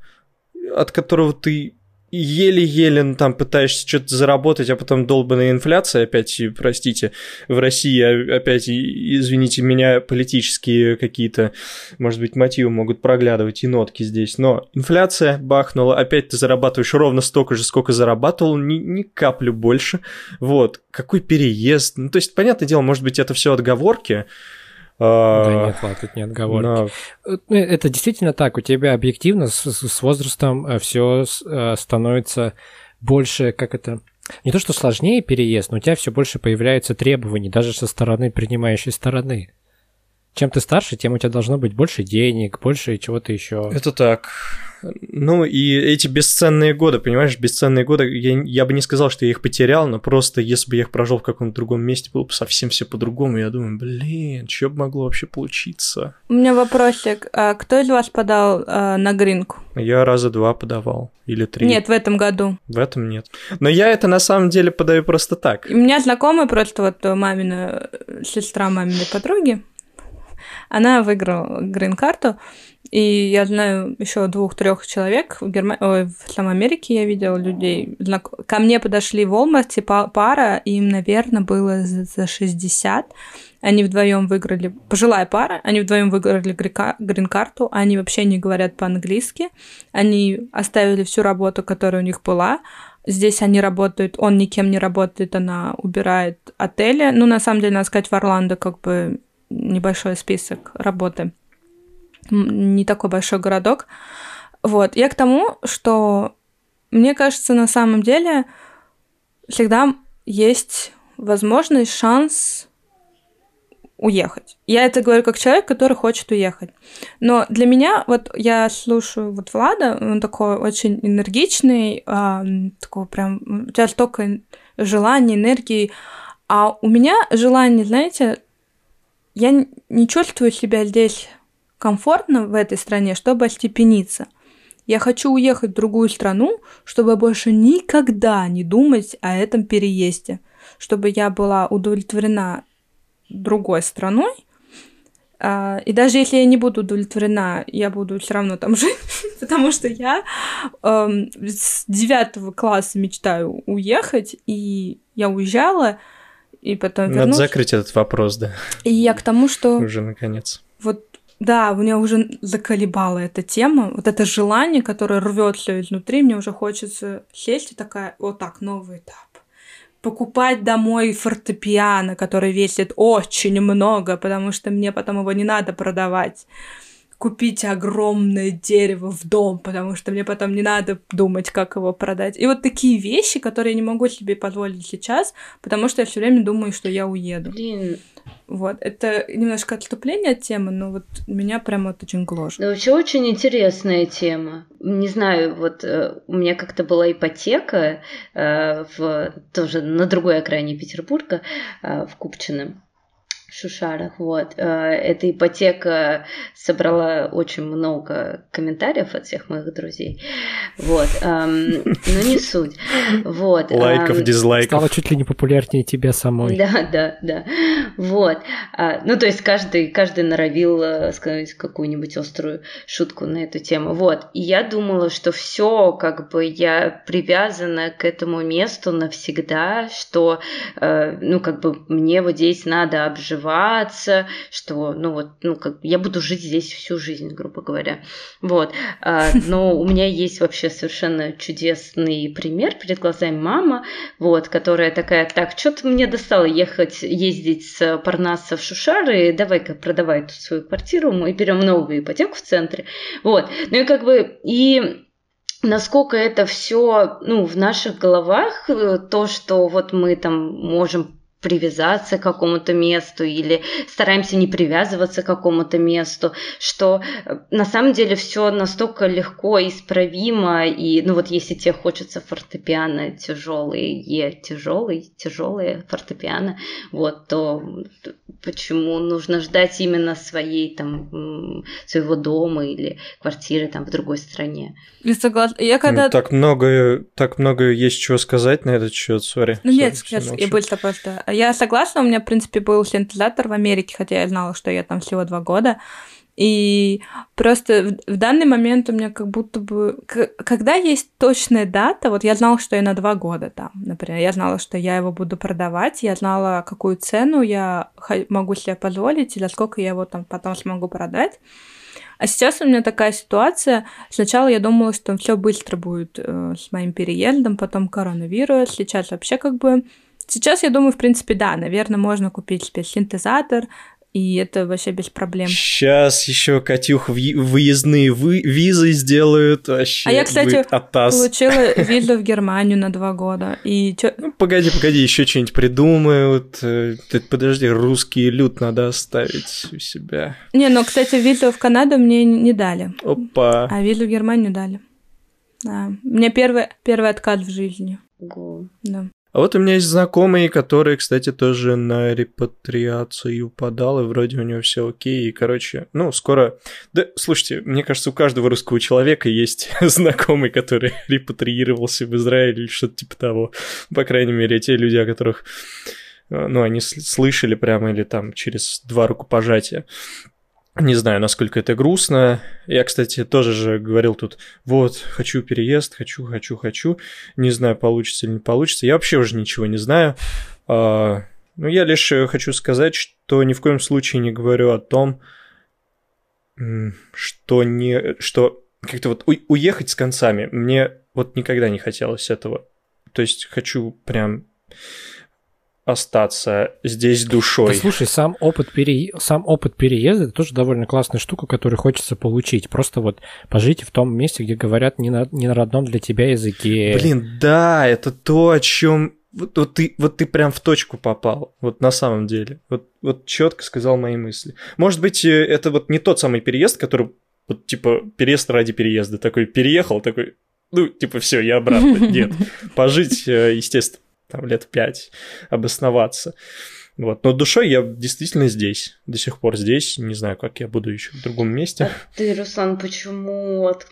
от которого ты еле-еле ну, там пытаешься что-то заработать, а потом долбанная инфляция опять, простите, в России опять, извините меня, политические какие-то, может быть, мотивы могут проглядывать и нотки здесь, но инфляция бахнула, опять ты зарабатываешь ровно столько же, сколько зарабатывал, ни, ни каплю больше, вот, какой переезд, ну, то есть, понятное дело, может быть, это все отговорки, Да нет, ладно, тут не отговорки. но Э, ну, Это действительно так. У тебя объективно с, с- с возрастом все становится больше, как это... Не то, что сложнее переезд, но у тебя все больше появляется требований даже со стороны принимающей стороны. чем ты старше, тем у тебя должно быть больше денег, больше чего-то еще. Это так. Ну и эти бесценные годы, понимаешь, бесценные годы, я, я бы не сказал, что я их потерял, но просто если бы я их прожил в каком-то другом месте, было бы совсем все по-другому. Я думаю, блин, что бы могло вообще получиться? У меня вопросик. А кто из вас подал а, на гринку? Я раза два подавал. Или три. Нет, в этом году. В этом нет. Но я это на самом деле подаю просто так. У меня знакомая просто вот мамина сестра маминой подруги, она выиграла грин-карту, и я знаю еще двух-трех человек в, Герма... Ой, в самой Америке я видела людей. Ко мне подошли в Walmart пара, им, наверное, было за 60. Они вдвоем выиграли, пожилая пара, они вдвоем выиграли грин-карту, они вообще не говорят по-английски, они оставили всю работу, которая у них была, Здесь они работают, он никем не работает, она убирает отели. Ну, на самом деле, надо сказать, в Орландо как бы небольшой список работы. Не такой большой городок. Вот. Я к тому, что мне кажется, на самом деле всегда есть возможность, шанс уехать. Я это говорю как человек, который хочет уехать. Но для меня, вот я слушаю вот Влада, он такой очень энергичный, а, такой прям, у тебя столько желаний, энергии, а у меня желание, знаете, я не чувствую себя здесь комфортно в этой стране, чтобы остепениться. Я хочу уехать в другую страну, чтобы больше никогда не думать о этом переезде, чтобы я была удовлетворена другой страной, а, и даже если я не буду удовлетворена, я буду все равно там жить, потому что я эм, с девятого класса мечтаю уехать, и я уезжала, и потом Надо вернулась. закрыть этот вопрос, да. И я к тому, что... Уже наконец. Вот, да, меня уже заколебала эта тема, вот это желание, которое рвет все изнутри, мне уже хочется сесть и такая, вот так, новый этап. Покупать домой фортепиано, который весит очень много, потому что мне потом его не надо продавать купить огромное дерево в дом, потому что мне потом не надо думать, как его продать. И вот такие вещи, которые я не могу себе позволить сейчас, потому что я все время думаю, что я уеду. Блин. Вот, это немножко отступление от темы, но вот меня прямо вот очень гложет. Да, вообще очень интересная тема. Не знаю, вот э, у меня как-то была ипотека э, в, тоже на другой окраине Петербурга, э, в Купчино. Шушарах. Вот. Э, эта ипотека собрала очень много комментариев от всех моих друзей. Вот. Но не суть. Вот. Лайков, дизлайков. Стало чуть ли не популярнее тебя самой. Да, да, да. Вот. А, ну, то есть каждый, каждый норовил э, сказать какую-нибудь острую шутку на эту тему. Вот. И я думала, что все, как бы я привязана к этому месту навсегда, что, э, ну, как бы мне вот здесь надо обживать приживаться, что, ну вот, ну как, я буду жить здесь всю жизнь, грубо говоря. Вот. А, но у меня есть вообще совершенно чудесный пример перед глазами мама, вот, которая такая, так, что ты мне достало ехать, ездить с Парнаса в Шушары, давай-ка продавай тут свою квартиру, мы берем новую ипотеку в центре. Вот. Ну и как бы, и насколько это все ну, в наших головах, э, то, что вот мы там можем привязаться к какому-то месту или стараемся не привязываться к какому-то месту, что э, на самом деле все настолько легко исправимо, и ну вот если тебе хочется фортепиано тяжелые, е тяжелый, тяжелые фортепиано, вот, то почему нужно ждать именно своей там своего дома или квартиры там в другой стране? Я согласна. Я когда... Ну, так много, так много есть чего сказать на этот счет, сори. Ну нет, сейчас я быстро просто я согласна, у меня, в принципе, был синтезатор в Америке, хотя я знала, что я там всего два года. И просто в, в данный момент у меня как будто бы... Когда есть точная дата, вот я знала, что я на два года там, например, я знала, что я его буду продавать, я знала, какую цену я могу себе позволить и за сколько я его там потом смогу продать. А сейчас у меня такая ситуация. Сначала я думала, что все быстро будет э, с моим переездом, потом коронавирус. Сейчас вообще как бы Сейчас я думаю, в принципе, да, наверное, можно купить себе синтезатор, и это вообще без проблем. Сейчас еще Катюх выездные вы визы сделают. Вообще а я, кстати, получила визу в Германию на два года. И чё... ну, погоди, погоди, еще что-нибудь придумают. Э, ты, подожди, русский люд надо оставить у себя. Не, ну, кстати, визу в Канаду мне не дали. Опа. А визу в Германию дали. Да. У меня первый, первый откат в жизни. Го. Да. А вот у меня есть знакомый, который, кстати, тоже на репатриацию подал, и вроде у него все окей. И, короче, ну, скоро... Да, слушайте, мне кажется, у каждого русского человека есть знакомый, который репатриировался в Израиль или что-то типа того. По крайней мере, те люди, о которых э, ну, они слышали прямо или там через два рукопожатия. Не знаю, насколько это грустно. Я, кстати, тоже же говорил тут, вот, хочу переезд, хочу, хочу, хочу. Не знаю, получится или не получится. Я вообще уже ничего не знаю. А, ну, я лишь хочу сказать, что ни в коем случае не говорю о том, что не... что как-то вот уехать с концами. Мне вот никогда не хотелось этого. То есть хочу прям остаться здесь душой. Да, слушай, сам опыт, пере... сам опыт переезда это тоже довольно классная штука, которую хочется получить. Просто вот пожить в том месте, где говорят не на, не на родном для тебя языке. Блин, да, это то, о чем вот, вот, ты, вот ты прям в точку попал, вот на самом деле. Вот, вот четко сказал мои мысли. Может быть, э, это вот не тот самый переезд, который вот типа переезд ради переезда. Такой переехал, такой, ну, типа, все, я обратно. Нет. Пожить, э, естественно, там лет пять обосноваться. Вот. Но душой я действительно здесь, до сих пор здесь. Не знаю, как я буду еще в другом месте. А ты, Руслан, почему от...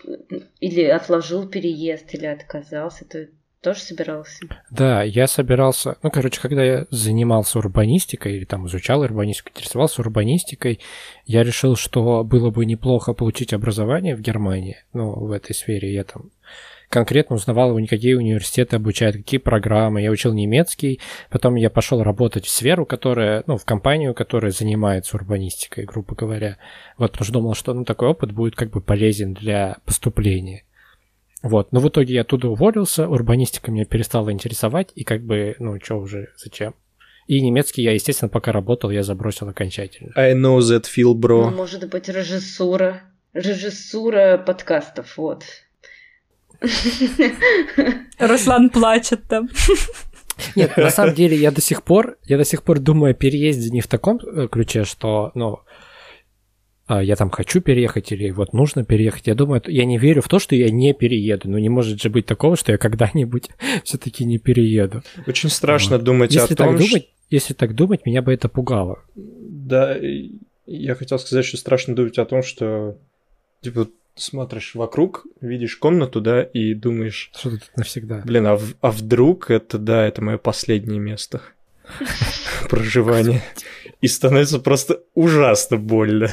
или отложил переезд, или отказался? Ты тоже собирался? Да, я собирался. Ну, короче, когда я занимался урбанистикой или там изучал урбанистику, интересовался урбанистикой, я решил, что было бы неплохо получить образование в Германии, ну, в этой сфере. Я там конкретно узнавал какие университеты обучают, какие программы. Я учил немецкий, потом я пошел работать в сферу, которая, ну, в компанию, которая занимается урбанистикой, грубо говоря. Вот, потому что думал, что ну, такой опыт будет как бы полезен для поступления. Вот, но в итоге я оттуда уволился, урбанистика меня перестала интересовать, и как бы, ну, что уже, зачем? И немецкий я, естественно, пока работал, я забросил окончательно. I know that feel, bro. Ну, может быть, режиссура. Режиссура подкастов, вот. Руслан плачет там. Нет, на самом деле я до сих пор, я до сих пор думаю о переезде не в таком э, ключе, что, ну, а, я там хочу переехать или вот нужно переехать. Я думаю, я не верю в то, что я не перееду. Ну, не может же быть такого, что я когда-нибудь все-таки не перееду. Очень страшно вот. думать если о том, так думать, Если так думать, меня бы это пугало. Да, я хотел сказать, что страшно думать о том, что типа смотришь вокруг, видишь комнату, да, и думаешь... Что тут навсегда? Блин, а, а вдруг это, да, это мое последнее место проживания. И становится просто ужасно больно.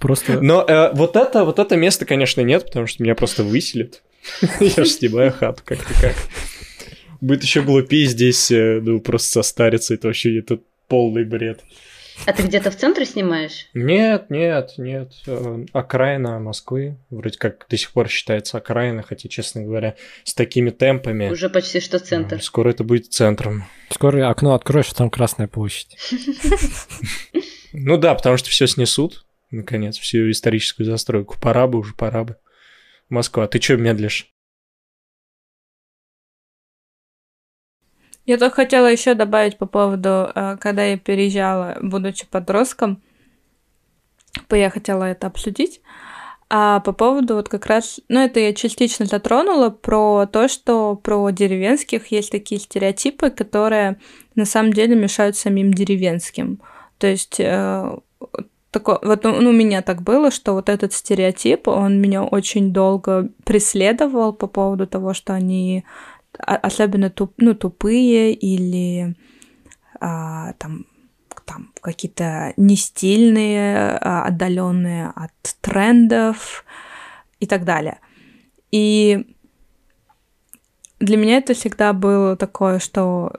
Просто... Но э, вот, это, вот это место, конечно, нет, потому что меня просто выселят. Я же снимаю хату как-то как. Будет еще глупее здесь, э, ну, просто состариться, это вообще это полный бред. А ты где-то в центре снимаешь? Нет, нет, нет. Э, окраина Москвы. Вроде как до сих пор считается окраина, хотя, честно говоря, с такими темпами... Уже почти что центр. Скоро это будет центром. Скоро окно откроешь, а там Красная площадь. Ну да, потому что все снесут, наконец, всю историческую застройку. Пора бы уже, пора бы. Москва, ты что медлишь? Я только хотела еще добавить по поводу, э, когда я переезжала, будучи подростком, я хотела это обсудить. А по поводу вот как раз, ну это я частично затронула про то, что про деревенских есть такие стереотипы, которые на самом деле мешают самим деревенским. То есть э, такое, вот ну, у меня так было, что вот этот стереотип, он меня очень долго преследовал по поводу того, что они особенно туп, ну, тупые или а, там, там какие-то нестильные, а, отдаленные от трендов и так далее. И для меня это всегда было такое, что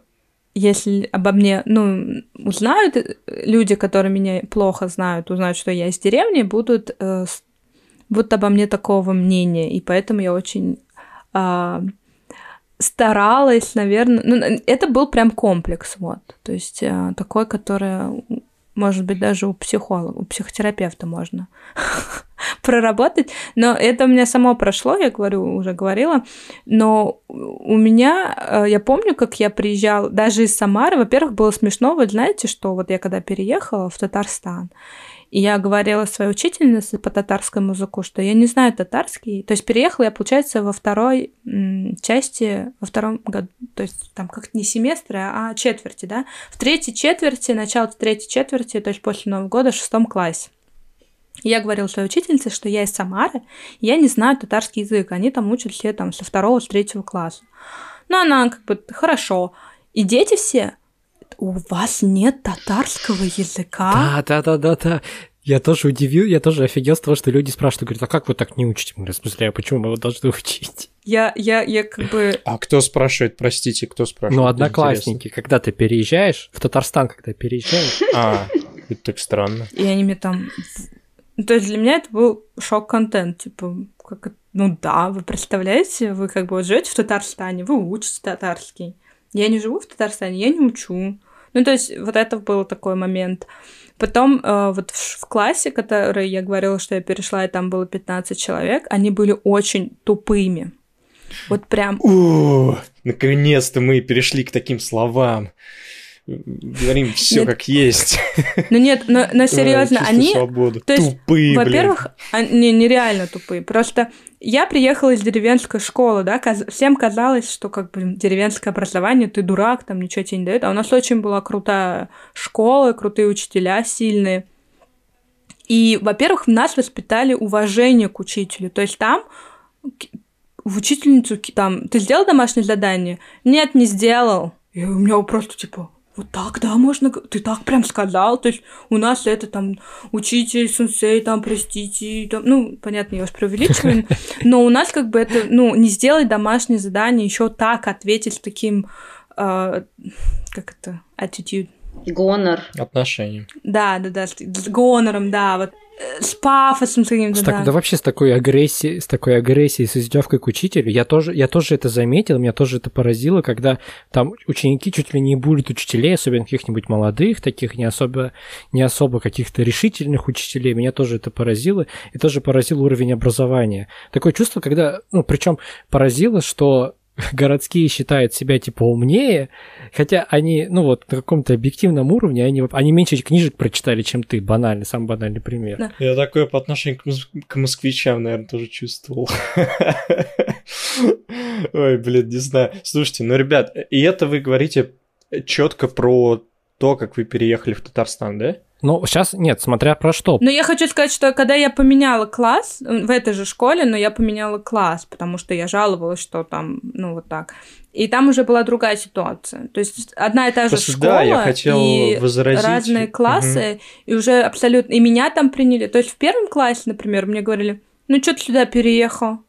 если обо мне, ну, узнают люди, которые меня плохо знают, узнают, что я из деревни, будут, э, будут обо мне такого мнения, и поэтому я очень э, старалась, наверное, ну, это был прям комплекс, вот, то есть э, такой, который может быть, даже у психолога, у психотерапевта можно проработать. Но это у меня само прошло, я говорю, уже говорила. Но у меня, э, я помню, как я приезжала, даже из Самары, во-первых, было смешно, вы знаете, что вот я когда переехала в Татарстан, и я говорила своей учительнице по татарскому языку, что я не знаю татарский. То есть переехала я, получается, во второй части, во втором году, то есть там как не семестры, а четверти, да? В третьей четверти, начало третьей четверти, то есть после Нового года, в шестом классе. Я говорила своей учительнице, что я из Самары, я не знаю татарский язык, они там учат все там со второго, с третьего класса. Ну, она как бы, хорошо. И дети все, у вас нет татарского языка? Да, да, да, да, да. Я тоже удивил, я тоже офигел с того, что люди спрашивают, говорят, а как вы так не учите? Мы в смысле, а почему мы его должны учить? Я, я, я как бы... А кто спрашивает, простите, кто спрашивает? Ну, одноклассники, когда ты переезжаешь, в Татарстан, когда переезжаешь. А, это так странно. И они мне там... То есть для меня это был шок-контент, типа, как ну да, вы представляете, вы как бы вот живете в Татарстане, вы учите татарский. Я не живу в Татарстане, я не учу. Ну, то есть вот это был такой момент. Потом э, вот в, в классе, который я говорила, что я перешла, и там было 15 человек, они были очень тупыми. Вот прям... О, наконец-то мы перешли к таким словам говорим все как есть. Ну нет, но, но серьезно, они... Свободу. То есть, тупые, Во-первых, они нереально тупые. Просто я приехала из деревенской школы, да, каз... всем казалось, что как бы деревенское образование, ты дурак, там ничего тебе не дает. А у нас очень была крутая школа, крутые учителя, сильные. И, во-первых, нас воспитали уважение к учителю. То есть там в учительницу там, ты сделал домашнее задание? Нет, не сделал. И у меня просто типа, вот так, да, можно, ты так прям сказал, то есть у нас это там учитель, сенсей, там, простите, там, ну, понятно, я уж преувеличиваю, но у нас как бы это, ну, не сделать домашнее задание, еще так ответить с таким, э, как это, attitude. Гонор. Отношением. Да, да, да, с, с гонором, да, вот с пафосом с каким-то, да. да вообще с такой агрессией, с такой агрессией, с издевкой к учителю. Я тоже, я тоже это заметил, меня тоже это поразило, когда там ученики чуть ли не будут учителей, особенно каких-нибудь молодых, таких не особо, не особо каких-то решительных учителей. Меня тоже это поразило, и тоже поразил уровень образования. Такое чувство, когда, ну, причем поразило, что городские считают себя типа умнее, хотя они, ну вот, на каком-то объективном уровне, они, они меньше книжек прочитали, чем ты, банальный, самый банальный пример. Да. Я такое по отношению к, к москвичам, наверное, тоже чувствовал. Ой, блин, не знаю. Слушайте, ну, ребят, и это вы говорите четко про то, как вы переехали в Татарстан, да? Ну, сейчас нет, смотря про что. Но я хочу сказать, что когда я поменяла класс, в этой же школе, но я поменяла класс, потому что я жаловалась, что там, ну, вот так. И там уже была другая ситуация. То есть одна и та же Просто, школа, да, я хотел и возразить. разные классы, угу. и уже абсолютно... И меня там приняли. То есть в первом классе, например, мне говорили, ну, что ты сюда переехал?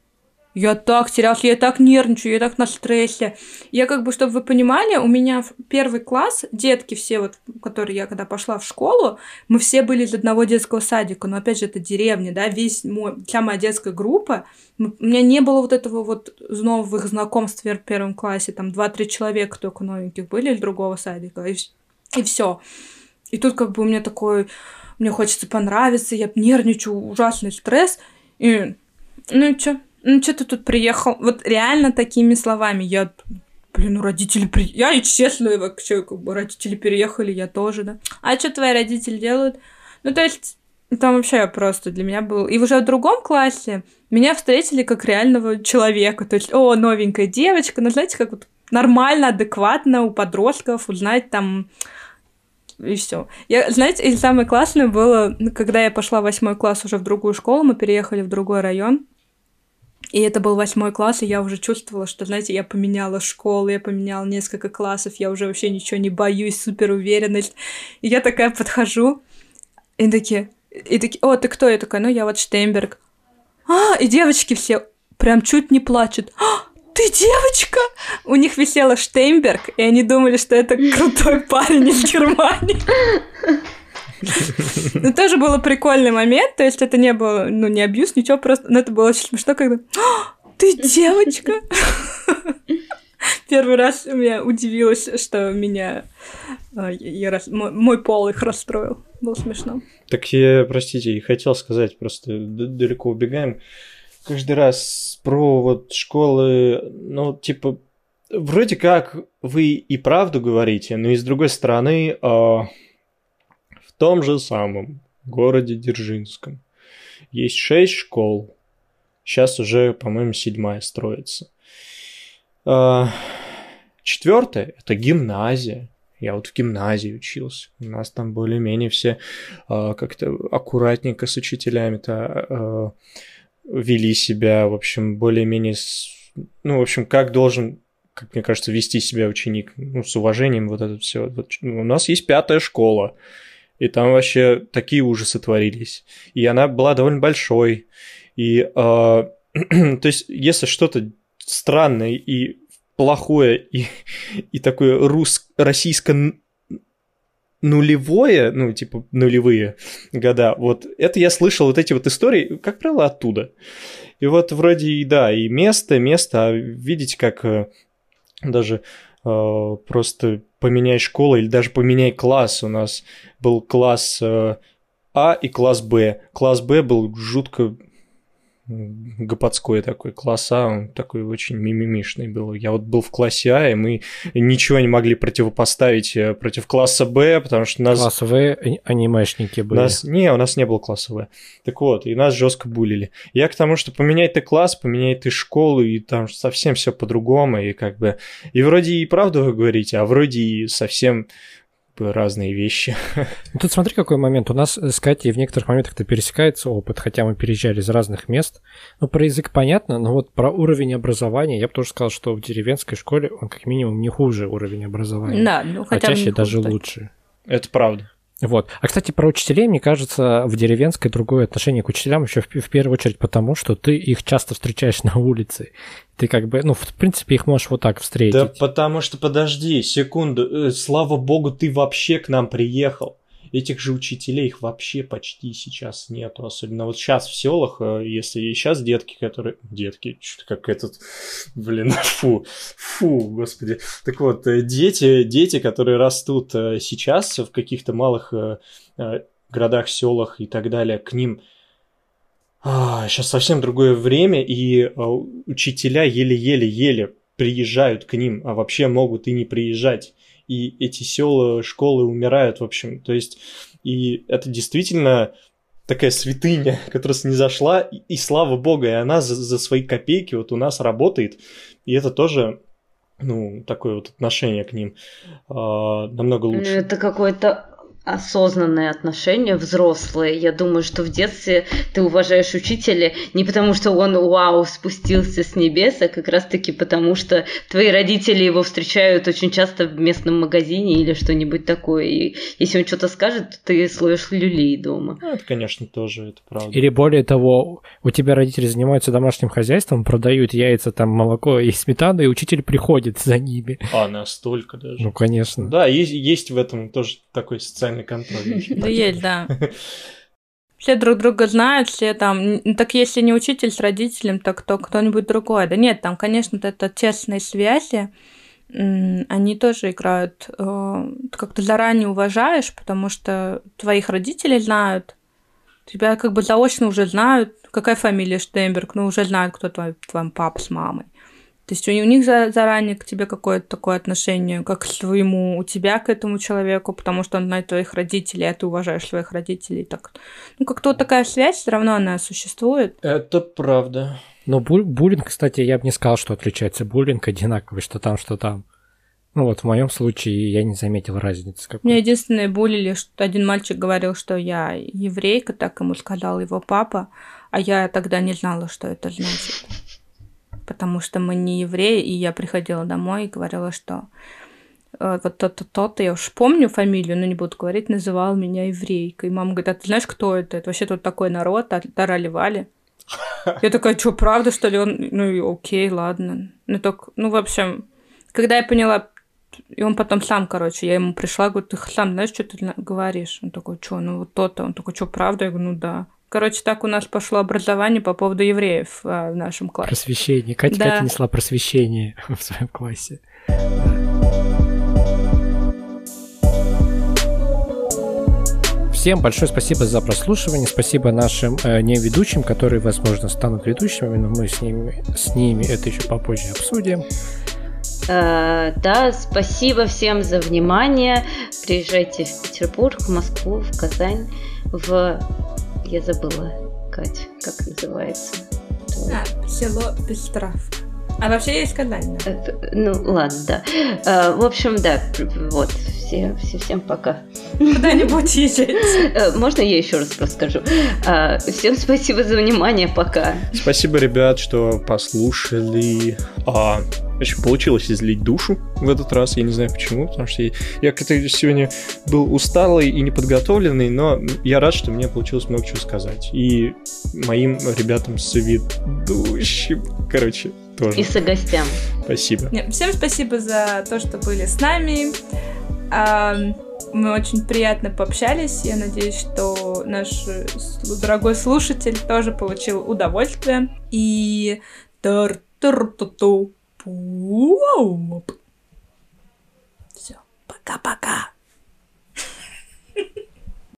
Я так терялась, я так нервничаю, я так на стрессе. Я как бы, чтобы вы понимали, у меня первый класс, детки все, вот, которые я когда пошла в школу, мы все были из одного детского садика, но опять же это деревня, да, весь мой, вся моя детская группа, у меня не было вот этого вот новых знакомств в первом классе, там два-три человека только новеньких были из другого садика, и, и все. И тут как бы у меня такой, мне хочется понравиться, я нервничаю, ужасный стресс, и ну и чё, ну что ты тут приехал? Вот реально такими словами. Я, блин, ну родители при... Я и честно, вообще, как бы родители переехали, я тоже, да. А что твои родители делают? Ну, то есть, там вообще просто для меня был... И уже в другом классе меня встретили как реального человека. То есть, о, новенькая девочка. Ну, знаете, как вот нормально, адекватно у подростков узнать там и все. Я, знаете, и самое классное было, когда я пошла в восьмой класс уже в другую школу, мы переехали в другой район, и это был восьмой класс, и я уже чувствовала, что, знаете, я поменяла школу, я поменяла несколько классов, я уже вообще ничего не боюсь, супер уверенность. И я такая подхожу, и такие, и такие, о, ты кто? Я такая, ну, я вот Штейнберг. А, и девочки все прям чуть не плачут. А, ты девочка? У них висела Штейнберг, и они думали, что это крутой парень из Германии. Ну, тоже был прикольный момент, то есть это не было, ну, не абьюз, ничего, просто, но это было очень смешно, когда «А, ты девочка! Первый раз я удивилась, что меня а, я, мой, мой пол их расстроил. было смешно. Так я, простите, и хотел сказать, просто далеко убегаем. Каждый раз про вот школы, ну, типа, вроде как вы и правду говорите, но и с другой стороны, э, том же самом городе Дзержинском есть шесть школ. Сейчас уже, по-моему, седьмая строится. Э, четвертая – это гимназия. Я вот в гимназии учился. У нас там более-менее все э, как-то аккуратненько с учителями-то э, вели себя, в общем, более-менее, ну, в общем, как должен, как мне кажется, вести себя ученик, ну, с уважением вот это все. Вот, у нас есть пятая школа, и там вообще такие ужасы творились. И она была довольно большой. И, э, то есть, если что-то странное и плохое и, и такое рус, российско нулевое, ну, типа, нулевые года, вот это я слышал, вот эти вот истории, как правило, оттуда. И вот вроде и да, и место, место, а видите, как э, даже просто поменяй школу или даже поменяй класс. У нас был класс э, А и класс Б. Класс Б был жутко гоподской такой класс А, он такой очень мимимишный был. Я вот был в классе А, и мы ничего не могли противопоставить э, против класса Б, потому что нас... Класс В анимешники были. Нас... Не, у нас не было класса В. Так вот, и нас жестко булили. Я к тому, что поменяй ты класс, поменяй ты школу, и там совсем все по-другому, и как бы... И вроде и правду вы говорите, а вроде и совсем разные вещи. Ну, тут смотри, какой момент. У нас с Катей в некоторых моментах-то пересекается опыт, хотя мы переезжали из разных мест. Ну, про язык понятно, но вот про уровень образования я бы тоже сказал, что в деревенской школе он как минимум не хуже уровень образования. Да, ну хотя а чаще даже хуже, лучше. Это правда. Вот. А, кстати, про учителей, мне кажется, в деревенской другое отношение к учителям еще в, в первую очередь потому, что ты их часто встречаешь на улице. Ты как бы, ну, в принципе, их можешь вот так встретить. Да потому что, подожди, секунду, э, слава богу, ты вообще к нам приехал этих же учителей, их вообще почти сейчас нету. Особенно вот сейчас в селах, э, если и сейчас детки, которые... Детки, что-то как этот... Блин, фу, фу, господи. Так вот, э, дети, дети, которые растут сейчас в каких-то малых городах, селах и так далее, к ним сейчас а, совсем другое время, и учителя еле-еле-еле приезжают к ним, а вообще могут и не приезжать и эти села, школы умирают, в общем. То есть, и это действительно такая святыня, которая не зашла, и, и слава богу, и она за, за свои копейки вот у нас работает, и это тоже ну, такое вот отношение к ним э, намного лучше. Это какой-то осознанные отношения, взрослые. Я думаю, что в детстве ты уважаешь учителя не потому, что он, вау, спустился с небес, а как раз-таки потому, что твои родители его встречают очень часто в местном магазине или что-нибудь такое. И если он что-то скажет, то ты слоешь люлей дома. Ну, это, конечно, тоже, это правда. Или более того, у тебя родители занимаются домашним хозяйством, продают яйца, там, молоко и сметану, и учитель приходит за ними. А, настолько даже? Ну, конечно. Да, есть, есть в этом тоже такой социальный контроль. Да есть, да. Все друг друга знают, все там... Так если не учитель с родителем, так кто кто-нибудь другой. Да нет, там, конечно, это тесные связи, они тоже играют. Э, ты как-то заранее уважаешь, потому что твоих родителей знают, тебя как бы заочно уже знают, какая фамилия Штейнберг, ну уже знают, кто твой, твой папа с мамой. То есть у них заранее к тебе какое-то такое отношение, как к своему, у тебя к этому человеку, потому что он знает твоих родителей, а ты уважаешь своих родителей. Так, ну, как-то вот такая связь, все равно она существует. Это правда. Но бу- буллинг, кстати, я бы не сказал, что отличается. Буллинг одинаковый, что там, что там. Ну вот в моем случае я не заметил разницы. Какой. Меня единственное булили, что один мальчик говорил, что я еврейка, так ему сказал его папа, а я тогда не знала, что это значит потому что мы не евреи, и я приходила домой и говорила, что э, вот тот-то, тот-то, я уж помню фамилию, но не буду говорить, называл меня еврейкой. И мама говорит, а ты знаешь, кто это? Это вообще тут такой народ, Тарали-Вали. Я такая, что, правда, что ли? Он, ну, окей, ладно. Ну, так, ну, в общем, когда я поняла, и он потом сам, короче, я ему пришла, говорю, ты сам знаешь, что ты говоришь? Он такой, что, ну, вот то-то. Он такой, что, правда? Я говорю, ну, да. Короче, так у нас пошло образование по поводу евреев а, в нашем классе. Просвещение. Катя, да. Катя несла просвещение в своем классе. Всем большое спасибо за прослушивание. Спасибо нашим э, неведущим, которые, возможно, станут ведущими, но мы с ними, с ними это еще попозже обсудим. Э, да, спасибо всем за внимание. Приезжайте в Петербург, в Москву, в Казань, в... Я забыла, Кать, как называется? А, село Пестровка. А вообще есть? Э, Ну, ладно, да. Э, В общем, да, вот, все, все, всем пока. Куда-нибудь езжайте. Э, Можно я еще раз расскажу? Э, Всем спасибо за внимание, пока. Спасибо, ребят, что послушали. А, очень получилось излить душу в этот раз. Я не знаю почему, потому что я, я как-то сегодня был усталый и неподготовленный, но я рад, что мне получилось много чего сказать. И моим ребятам соведущим, короче, тоже. И со гостям. Спасибо. Не, Всем спасибо за то, что были с нами. А, Мы очень приятно пообщались. Я надеюсь, что наш э, дорогой слушатель тоже получил удовольствие. И... Все, пока-пока.